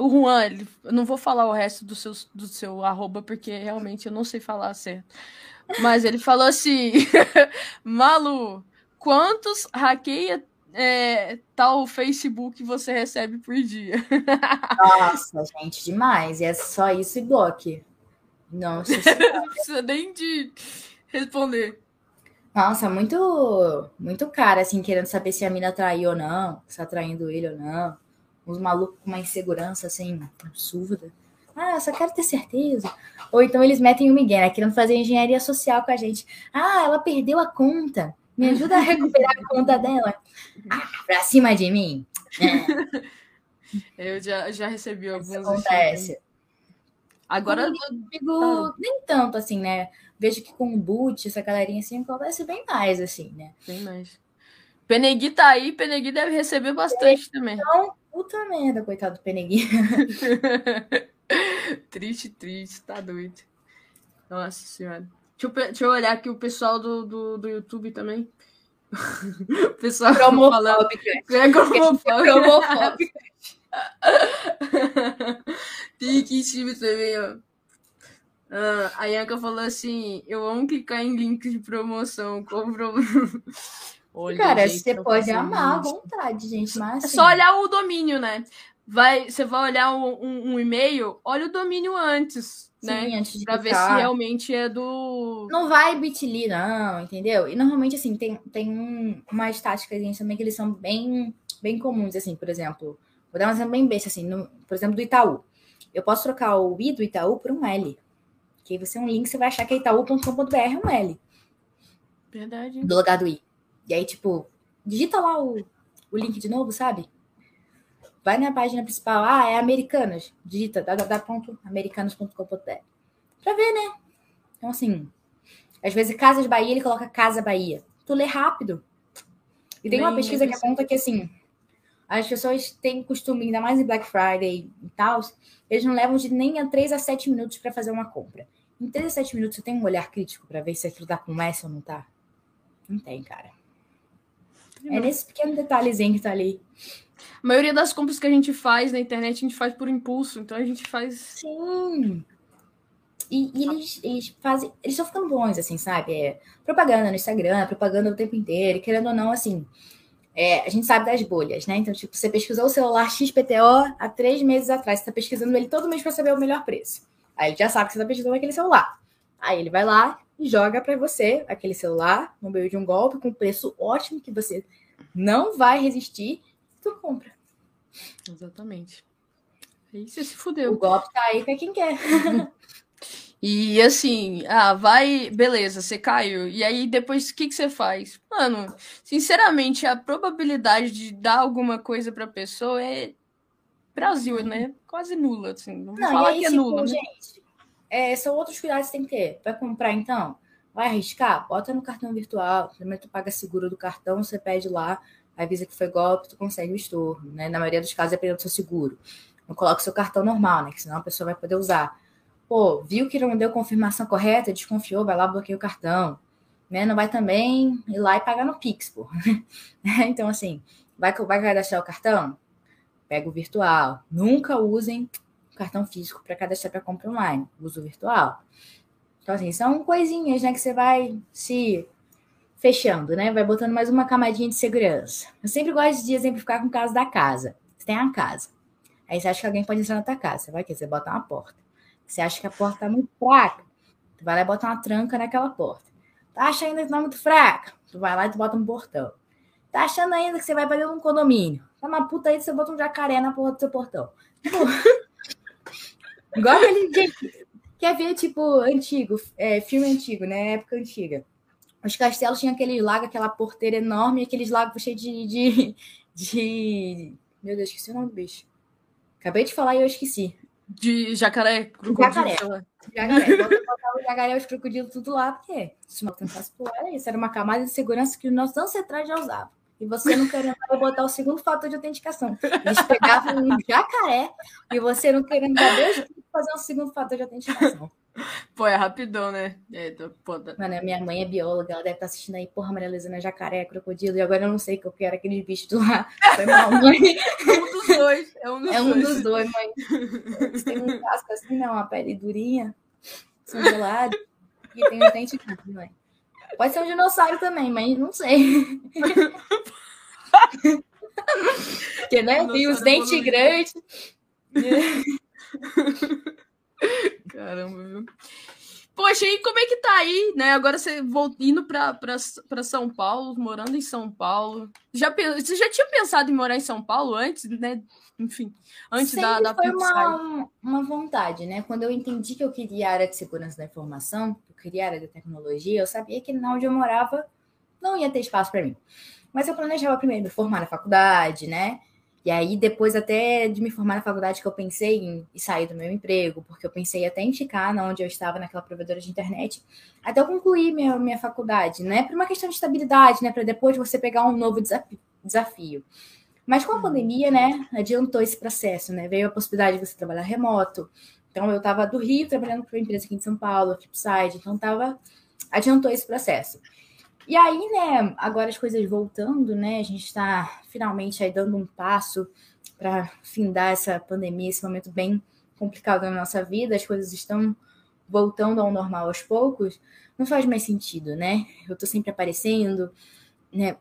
o Juan, ele, eu não vou falar o resto do seu, do seu arroba, porque realmente eu não sei falar certo. Mas ele falou assim: [laughs] Malu, quantos hackeia é, tal Facebook você recebe por dia? [laughs] Nossa, gente, demais. E é só isso e bloque. Nossa. [laughs] não precisa nem de responder. Nossa, muito, muito cara, assim, querendo saber se a mina traiu ou não, se tá traindo ele ou não uns malucos com uma insegurança assim, absurda. Ah, só quero ter certeza. Ou então eles metem o Miguel, né, querendo fazer engenharia social com a gente. Ah, ela perdeu a conta. Me ajuda a recuperar a conta dela. Ah, pra cima de mim. É. Eu já, já recebi alguns. Isso acontece. Agora. Comigo, ah. nem tanto, assim, né? Vejo que com o boot, essa galerinha assim, acontece bem mais, assim, né? Bem mais. Penegui tá aí, Penegui deve receber bastante é, também. Então, Puta merda, coitado do Peneguinho. [laughs] triste, triste, tá doido. Nossa senhora. Deixa eu, deixa eu olhar aqui o pessoal do, do, do YouTube também. [laughs] o pessoal. É cromofóbico. Tem [laughs] que time também, ó. Ah, a Yanka falou assim: Eu amo clicar em links de promoção. Compro. Olha, Cara, gente, você pode amar à vontade, gente. Mas, assim... É só olhar o domínio, né? Vai, você vai olhar um, um, um e-mail, olha o domínio antes, Sim, né? Antes de pra ver se realmente é do. Não vai bitly, não, entendeu? E normalmente, assim, tem, tem um, umas táticas também que eles são bem, bem comuns, assim, por exemplo. Vou dar um exemplo bem besta, assim, no, por exemplo, do Itaú. Eu posso trocar o I do Itaú por um L. Que aí você é um link, você vai achar que é itaú.com.br é um L. Verdade. Do lugar do I. E aí, tipo, digita lá o, o link de novo, sabe? Vai na página principal. Ah, é Americanas. Digita www.americanas.com.br. Pra ver, né? Então, assim, às vezes Casas Bahia, ele coloca Casa Bahia. Tu lê rápido. E tem uma pesquisa que aponta que, assim, as pessoas têm costume, ainda mais em Black Friday e tal, eles não levam de nem a 3 a 7 minutos para fazer uma compra. Em 3 a 7 minutos, você tem um olhar crítico para ver se aquilo tá com S ou não tá? Não tem, cara. É nesse pequeno detalhezinho que tá ali. A maioria das compras que a gente faz na internet, a gente faz por impulso. Então a gente faz. Sim. E, e eles, eles fazem. Eles estão ficando bons, assim, sabe? É, propaganda no Instagram, propaganda o tempo inteiro. E querendo ou não, assim. É, a gente sabe das bolhas, né? Então, tipo, você pesquisou o celular XPTO há três meses atrás, você tá pesquisando ele todo mês para saber o melhor preço. Aí ele já sabe que você tá pesquisando aquele celular. Aí ele vai lá, e joga para você aquele celular no meio de um golpe com preço ótimo que você não vai resistir, tu compra. Exatamente. Aí você se fudeu. O golpe tá aí para quem quer. [laughs] E assim, ah, vai, beleza, você caiu. E aí depois o que, que você faz? Mano, sinceramente, a probabilidade de dar alguma coisa pra pessoa é Brasil, né? Quase nula, assim. Não não, falar aí, que é tipo, nula. Né? É, são outros cuidados que tem que ter. Vai comprar então? Vai arriscar? Bota no cartão virtual. Primeiro tu paga seguro do cartão, você pede lá, avisa que foi golpe, tu consegue o estorno. Né? Na maioria dos casos é pelo seu seguro. Não coloca o seu cartão normal, né? Que senão a pessoa vai poder usar. Pô, viu que não deu confirmação correta, desconfiou, vai lá, bloqueia o cartão. Né? Não vai também ir lá e pagar no Pix, pô. [laughs] então, assim, vai, vai cadastrar o cartão? Pega o virtual. Nunca usem cartão físico para cadastrar para compra online, uso virtual. Então, assim, são coisinhas, né, que você vai se fechando, né? Vai botando mais uma camadinha de segurança. Eu sempre gosto de exemplificar com o caso da casa. Você tem a casa. Aí você acha que alguém pode entrar na tua casa. Você vai que Você bota uma porta. Você acha que a porta tá muito fraca. Tu vai lá e bota uma tranca naquela porta. Tá achando que tá muito fraca. Tu vai lá e tu bota um portão. Tá achando ainda que você vai fazer um condomínio. Tá uma puta aí, você bota um jacaré na porra do seu portão. [laughs] Igual aquele gente quer ver, tipo, antigo, é, filme antigo, né? Época antiga. Os castelos tinham aquele lago, aquela porteira enorme, aqueles lagos cheios de, de, de. Meu Deus, esqueci o nome do bicho. Acabei de falar e eu esqueci. De jacaré, crocodilo. Jacaré. Jacaré. Botava o jacaré os crocodilos tudo lá, porque se não tentasse pular, era isso. Era uma camada de segurança que os nossos ancestrais já usavam. E você não querendo botar o segundo fator de autenticação. Eles pegavam um jacaré e você não querendo dois fazer um segundo fator de autenticação. Pô, é rapidão, né? É, pô, tá... Mano, minha mãe é bióloga, ela deve estar tá assistindo aí, porra, Maria Luísa, jacaré, crocodilo, e agora eu não sei que eu quero aqueles bichos lá. Foi mal, mãe. [laughs] É um dos dois. É um dos, é um dois. dos dois, mãe. Eles têm um casco assim, né? Uma pele durinha, são gelados, e tem um dente aqui, mãe. Pode ser um dinossauro também, mas não sei. [laughs] Porque, né? Tem os dentes grandes. [laughs] Caramba, viu? Poxa, e como é que tá aí, né? Agora você indo para São Paulo, morando em São Paulo. Já, você já tinha pensado em morar em São Paulo antes, né? Enfim, antes Sempre da, da foi uma, uma vontade, né? Quando eu entendi que eu queria área de segurança da informação, queria área de tecnologia, eu sabia que na onde eu morava não ia ter espaço para mim. Mas eu planejava primeiro me formar na faculdade, né? E aí, depois até de me formar na faculdade, que eu pensei em, sair do meu emprego, porque eu pensei até em ficar na onde eu estava, naquela provedora de internet, até eu concluir minha, minha faculdade, né? Por uma questão de estabilidade, né? Para depois você pegar um novo desafio. Mas com a pandemia, né, adiantou esse processo, né? Veio a possibilidade de você trabalhar remoto. Então, eu estava do Rio trabalhando para uma empresa aqui em São Paulo, Flipside, então tava, adiantou esse processo. E aí, né, agora as coisas voltando, né, a gente está finalmente aí dando um passo para findar essa pandemia, esse momento bem complicado na nossa vida, as coisas estão voltando ao normal aos poucos, não faz mais sentido, né? Eu estou sempre aparecendo, né?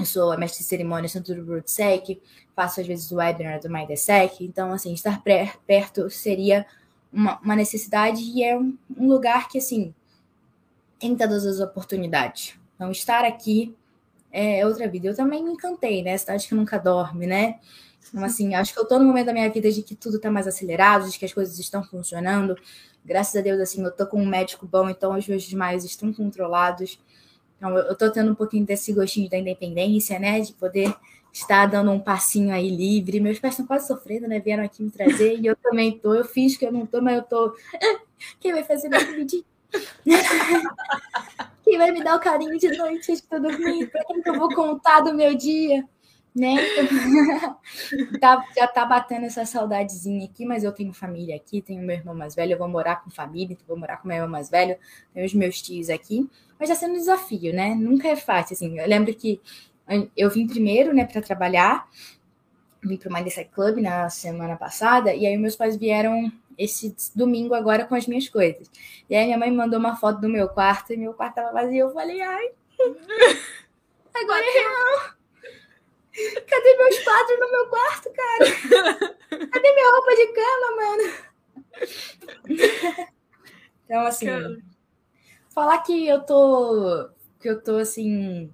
Eu sou a mestre de cerimônia tanto do BroadSec, faço às vezes o webinar do MyDSec, então, assim, estar perto seria uma, uma necessidade e é um, um lugar que, assim, tem todas as oportunidades. Então, estar aqui é outra vida. Eu também me encantei, né? Cidade que nunca dorme, né? Então, assim, acho que eu tô no momento da minha vida de que tudo tá mais acelerado, de que as coisas estão funcionando. Graças a Deus, assim, eu tô com um médico bom, então os meus desmaios estão controlados. Então, eu tô tendo um pouquinho desse gostinho da independência, né? De poder estar dando um passinho aí livre. Meus pais estão quase sofrendo, né? Vieram aqui me trazer e eu também tô. Eu fiz que eu não tô, mas eu tô. [laughs] Quem vai fazer meu pedido? [laughs] Quem vai me dar o carinho de noite antes de? Para quem que eu vou contar do meu dia? Né? [laughs] tá, já tá batendo essa saudadezinha aqui, mas eu tenho família aqui, tenho meu irmão mais velho, eu vou morar com família, então vou morar com meu irmão mais velho, tenho os meus tios aqui, mas já sendo um desafio, né? Nunca é fácil, assim. Eu lembro que eu vim primeiro, né, para trabalhar, vim para o Mindset Club na semana passada, e aí meus pais vieram esse domingo agora com as minhas coisas. E aí minha mãe mandou uma foto do meu quarto e meu quarto tava vazio. Eu falei, ai, [laughs] agora é real. Cadê meus quadros no meu quarto, cara? Cadê minha roupa de cama, mano? Então, assim, falar que eu tô. Que eu tô assim.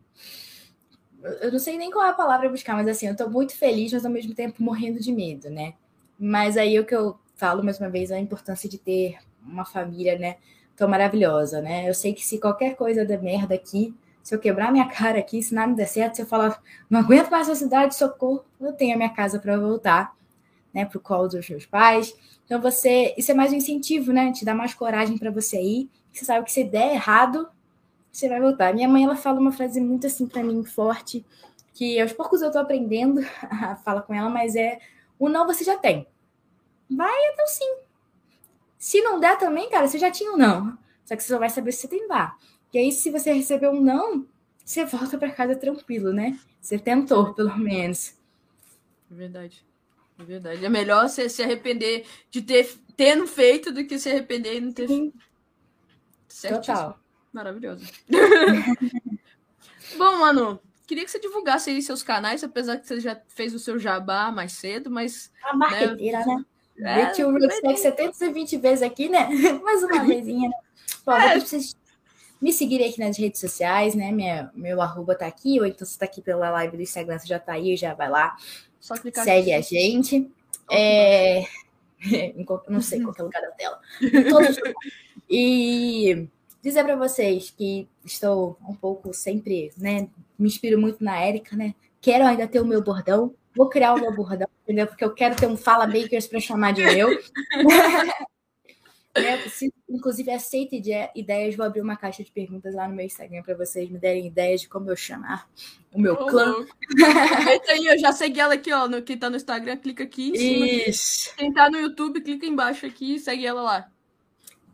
Eu não sei nem qual é a palavra buscar, mas assim, eu tô muito feliz, mas ao mesmo tempo morrendo de medo, né? Mas aí o que eu falo mais uma vez a importância de ter uma família, né, tão maravilhosa, né? Eu sei que se qualquer coisa der merda aqui, se eu quebrar minha cara aqui, se nada der certo, se eu falar, não aguento mais essa cidade, socorro, eu tenho a minha casa para voltar, né, pro colo dos meus pais. Então você, isso é mais um incentivo, né? Te dá mais coragem para você ir. Você sabe que se der errado, você vai voltar. Minha mãe ela fala uma frase muito assim para mim forte, que aos poucos eu tô aprendendo [laughs] a falar com ela, mas é o não você já tem. Vai então sim. Se não der também, cara, você já tinha um não. Só que você só vai saber se você tem dar. E aí, se você recebeu um não, você volta para casa tranquilo, né? Você tentou, pelo menos. Verdade. É verdade. É melhor você se arrepender de ter tendo feito do que se arrepender e não ter feito. Total. Maravilhoso. [laughs] Bom, mano, queria que você divulgasse aí seus canais, apesar que você já fez o seu jabá mais cedo, mas. A marqueteira, né? né? É, Meti o Rootstack 720 vezes aqui, né? [laughs] Mais uma [laughs] vezinha, né? É. vocês me seguirem aqui nas redes sociais, né? Minha, meu arroba tá aqui, ou então você tá aqui pela live do Instagram, você já tá aí, já vai lá. Só clicar Segue aqui. a gente. É... [laughs] não sei qual é o lugar da tela. E dizer para vocês que estou um pouco sempre, né? Me inspiro muito na Érica, né? Quero ainda ter o meu bordão. Vou criar o meu bordão, entendeu? Porque eu quero ter um Fala Bakers para chamar de meu. [laughs] É, se, inclusive, aceita ideias. Vou abrir uma caixa de perguntas lá no meu Instagram para vocês me derem ideias de como eu chamar o meu oh, clã. [laughs] Eita aí, eu já segui ela aqui, ó. No, quem tá no Instagram, clica aqui em cima. Isso. Quem tá no YouTube, clica embaixo aqui e segue ela lá.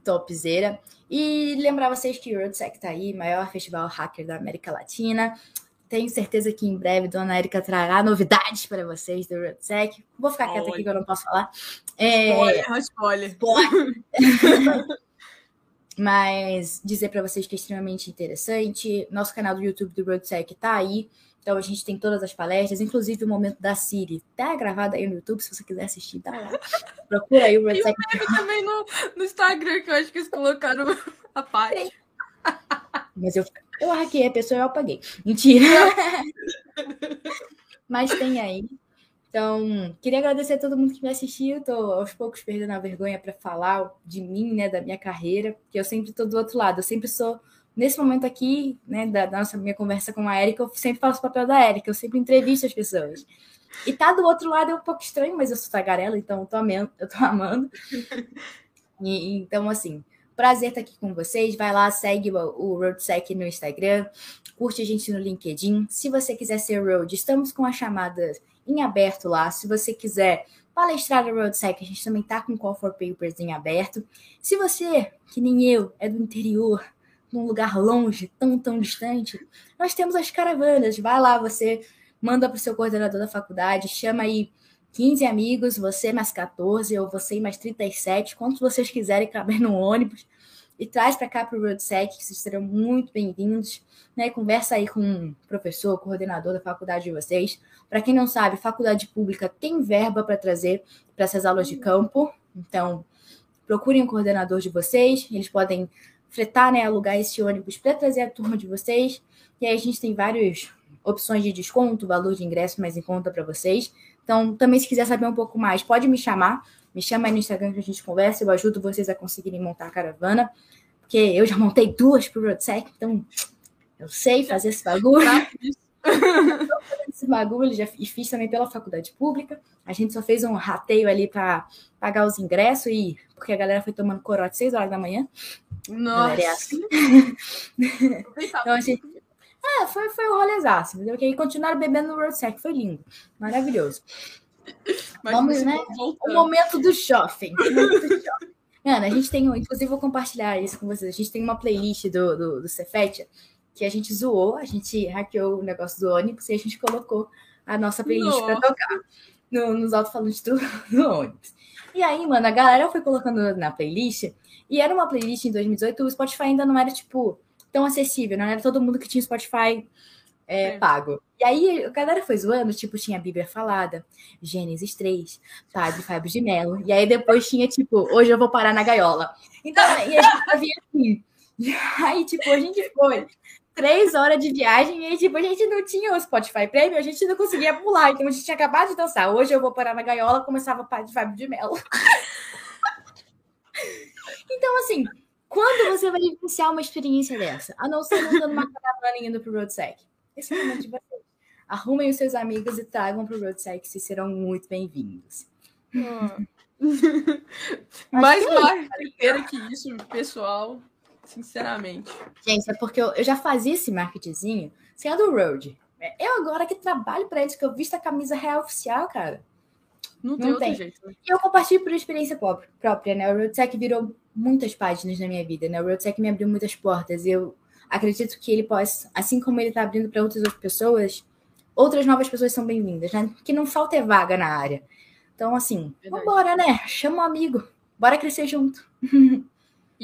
Topzera. E lembrar vocês que o Roadsec tá aí, maior festival hacker da América Latina. Tenho certeza que em breve Dona Erika trará novidades para vocês do RedSec. Vou ficar quieta aqui que eu não posso falar. É... Spoiler, spoiler. spoiler. [laughs] Mas dizer para vocês que é extremamente interessante. Nosso canal do YouTube do RoadSec está aí. Então a gente tem todas as palestras, inclusive o momento da Siri. Tá gravado aí no YouTube, se você quiser assistir, tá lá. Procura aí o RoadSec. E também no, no Instagram, que eu acho que eles colocaram a parte. Mas eu, eu hackeei a pessoa e eu apaguei. Mentira. [laughs] Mas tem aí. Então, queria agradecer a todo mundo que me assistiu. Estou aos poucos perdendo a vergonha para falar de mim, né, da minha carreira, porque eu sempre estou do outro lado. Eu sempre sou, nesse momento aqui, né, da, da nossa minha conversa com a Erika, eu sempre faço o papel da Erika, eu sempre entrevisto as pessoas. E tá do outro lado é um pouco estranho, mas eu sou tagarela, então eu tô amando. Eu tô amando. E, então, assim, Prazer estar aqui com vocês. Vai lá, segue o RoadSec no Instagram, curte a gente no LinkedIn. Se você quiser ser Road, estamos com a chamada em aberto lá. Se você quiser palestrar no RoadSec, a gente também está com Call for Papers em aberto. Se você, que nem eu, é do interior, num lugar longe, tão, tão distante, nós temos as caravanas. Vai lá, você manda para o seu coordenador da faculdade, chama aí 15 amigos, você mais 14, ou você mais 37, quantos vocês quiserem caber no ônibus, e traz para cá para o RoadSec, que vocês serão muito bem-vindos. Né? Conversa aí com o professor, coordenador da faculdade de vocês. Para quem não sabe, faculdade pública tem verba para trazer para essas aulas de campo. Então, procurem o coordenador de vocês. Eles podem fretar, né, alugar esse ônibus para trazer a turma de vocês. E aí a gente tem várias opções de desconto, valor de ingresso mais em conta para vocês. Então, também se quiser saber um pouco mais, pode me chamar. Me chama aí no Instagram que a gente conversa. Eu ajudo vocês a conseguirem montar a caravana. Porque eu já montei duas pro Roadsec, então eu sei fazer esse bagulho. [laughs] esse bagulho, já fiz também pela faculdade pública. A gente só fez um rateio ali para pagar os ingressos e porque a galera foi tomando corote 6 horas da manhã. Nossa. É assim. [laughs] então a gente é, foi, foi um rolezaço, entendeu? Que aí continuaram bebendo no World Sec, foi lindo, maravilhoso. Mas Vamos, né? O momento do shopping. Ana, a gente tem, inclusive vou compartilhar isso com vocês. A gente tem uma playlist do, do, do Cefetia que a gente zoou, a gente hackeou o negócio do ônibus e a gente colocou a nossa playlist para tocar no, nos alto-falantes do, do ônibus. E aí, mano, a galera foi colocando na playlist e era uma playlist em 2018, o Spotify ainda não era tipo tão acessível, não era todo mundo que tinha Spotify é, pago. E aí a galera foi zoando, tipo, tinha a Bíblia falada, Gênesis 3, Padre Fábio de Mello, e aí depois tinha, tipo, hoje eu vou parar na gaiola. Então, e a gente fazia assim. E aí, tipo, a gente foi três horas de viagem e tipo, a gente não tinha o Spotify Premium, a gente não conseguia pular, então a gente tinha acabado de dançar. Hoje eu vou parar na gaiola, começava Padre Fábio de Mello. [laughs] então, assim, quando você vai vivenciar uma experiência dessa? A não ser montando uma caravana indo pro RoadSec. Esse é o momento de vocês. Arrumem os seus amigos e tragam pro RoadSec, vocês serão muito bem-vindos. Hum. [laughs] Mais marketeira que isso, pessoal. Sinceramente. Gente, é porque eu, eu já fazia esse marketingzinho sendo o Road. Eu agora que trabalho para eles, que eu visto a camisa real oficial, cara. Não, não tem, jeito. Né? E eu compartilho por experiência própria, né? O RoadSec virou muitas páginas na minha vida, né? O RoadSec me abriu muitas portas. Eu acredito que ele possa, assim como ele está abrindo para outras pessoas, outras novas pessoas são bem-vindas, né? Que não falta é vaga na área. Então, assim, Verdade. vambora, né? Chama um amigo. Bora crescer junto. [laughs]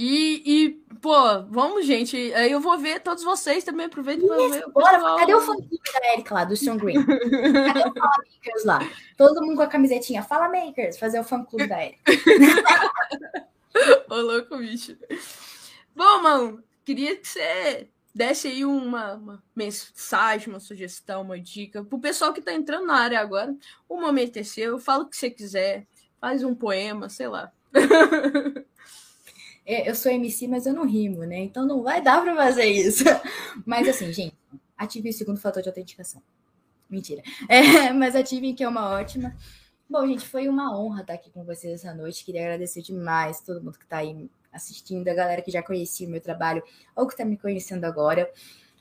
E, e, pô, vamos, gente. Aí eu vou ver todos vocês também. Aproveito para ver. Bora, pessoal. cadê o fã-clube da Erika lá, do Sean Green? Cadê o Fala Makers lá? Todo mundo com a camisetinha. Fala Makers, fazer o fã-clube da Erika. [laughs] [laughs] Ô, louco, bicho. Bom, mano, queria que você desse aí uma, uma, mensagem, uma sugestão, uma dica pro pessoal que tá entrando na área agora. O momento é seu, fala o que você quiser, faz um poema, sei lá. [laughs] É, eu sou MC, mas eu não rimo, né? Então não vai dar para fazer isso. [laughs] Mas assim, gente, ative o segundo fator de autenticação. Mentira. É, mas ative que é uma ótima. Bom, gente, foi uma honra estar aqui com vocês essa noite. Queria agradecer demais todo mundo que está aí assistindo, a galera que já conhecia o meu trabalho ou que está me conhecendo agora.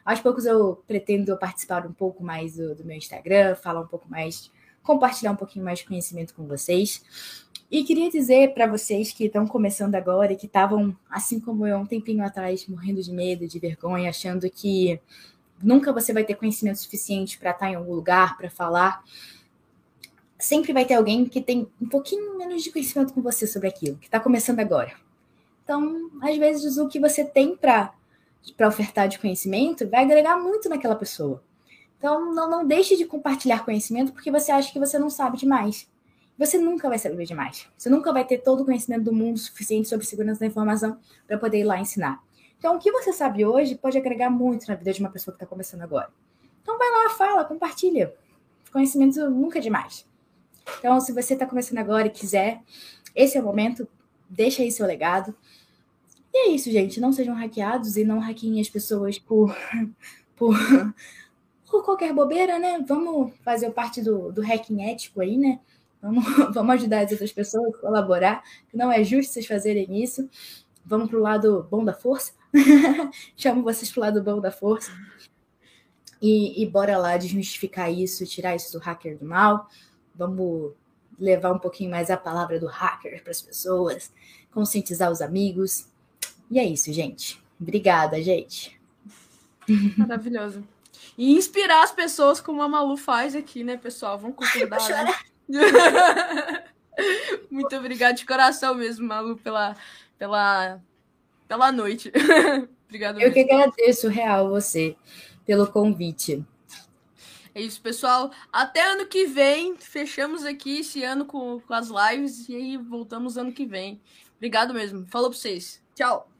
Aos poucos eu pretendo participar um pouco mais do, do meu Instagram, falar um pouco mais, compartilhar um pouquinho mais de conhecimento com vocês. E queria dizer para vocês que estão começando agora e que estavam, assim como eu, um tempinho atrás, morrendo de medo, de vergonha, achando que nunca você vai ter conhecimento suficiente para estar em algum lugar, para falar. Sempre vai ter alguém que tem um pouquinho menos de conhecimento com você sobre aquilo, que está começando agora. Então, às vezes, o que você tem para ofertar de conhecimento vai agregar muito naquela pessoa. Então, não, não deixe de compartilhar conhecimento porque você acha que você não sabe demais você nunca vai saber demais. Você nunca vai ter todo o conhecimento do mundo suficiente sobre segurança da informação para poder ir lá ensinar. Então, o que você sabe hoje pode agregar muito na vida de uma pessoa que está começando agora. Então, vai lá, fala, compartilha. Conhecimento nunca é demais. Então, se você está começando agora e quiser, esse é o momento, deixa aí seu legado. E é isso, gente. Não sejam hackeados e não hackeiem as pessoas por, por, por qualquer bobeira, né? Vamos fazer parte do, do hacking ético aí, né? Vamos, [laughs] vamos ajudar as outras pessoas, colaborar, que não é justo vocês fazerem isso. Vamos para o lado bom da força. [laughs] Chamo vocês para o lado bom da força. E, e bora lá desmistificar isso, tirar isso do hacker do mal. Vamos levar um pouquinho mais a palavra do hacker para as pessoas, conscientizar os amigos. E é isso, gente. Obrigada, gente. Maravilhoso. E inspirar as pessoas como a Malu faz aqui, né, pessoal? Vamos concordar, né? [laughs] Muito obrigada de coração mesmo, Malu, pela, pela, pela noite. [laughs] Obrigado. Eu mesmo. que agradeço, real, você, pelo convite. É isso, pessoal. Até ano que vem. Fechamos aqui esse ano com, com as lives e aí voltamos ano que vem. Obrigado mesmo. Falou pra vocês. Tchau.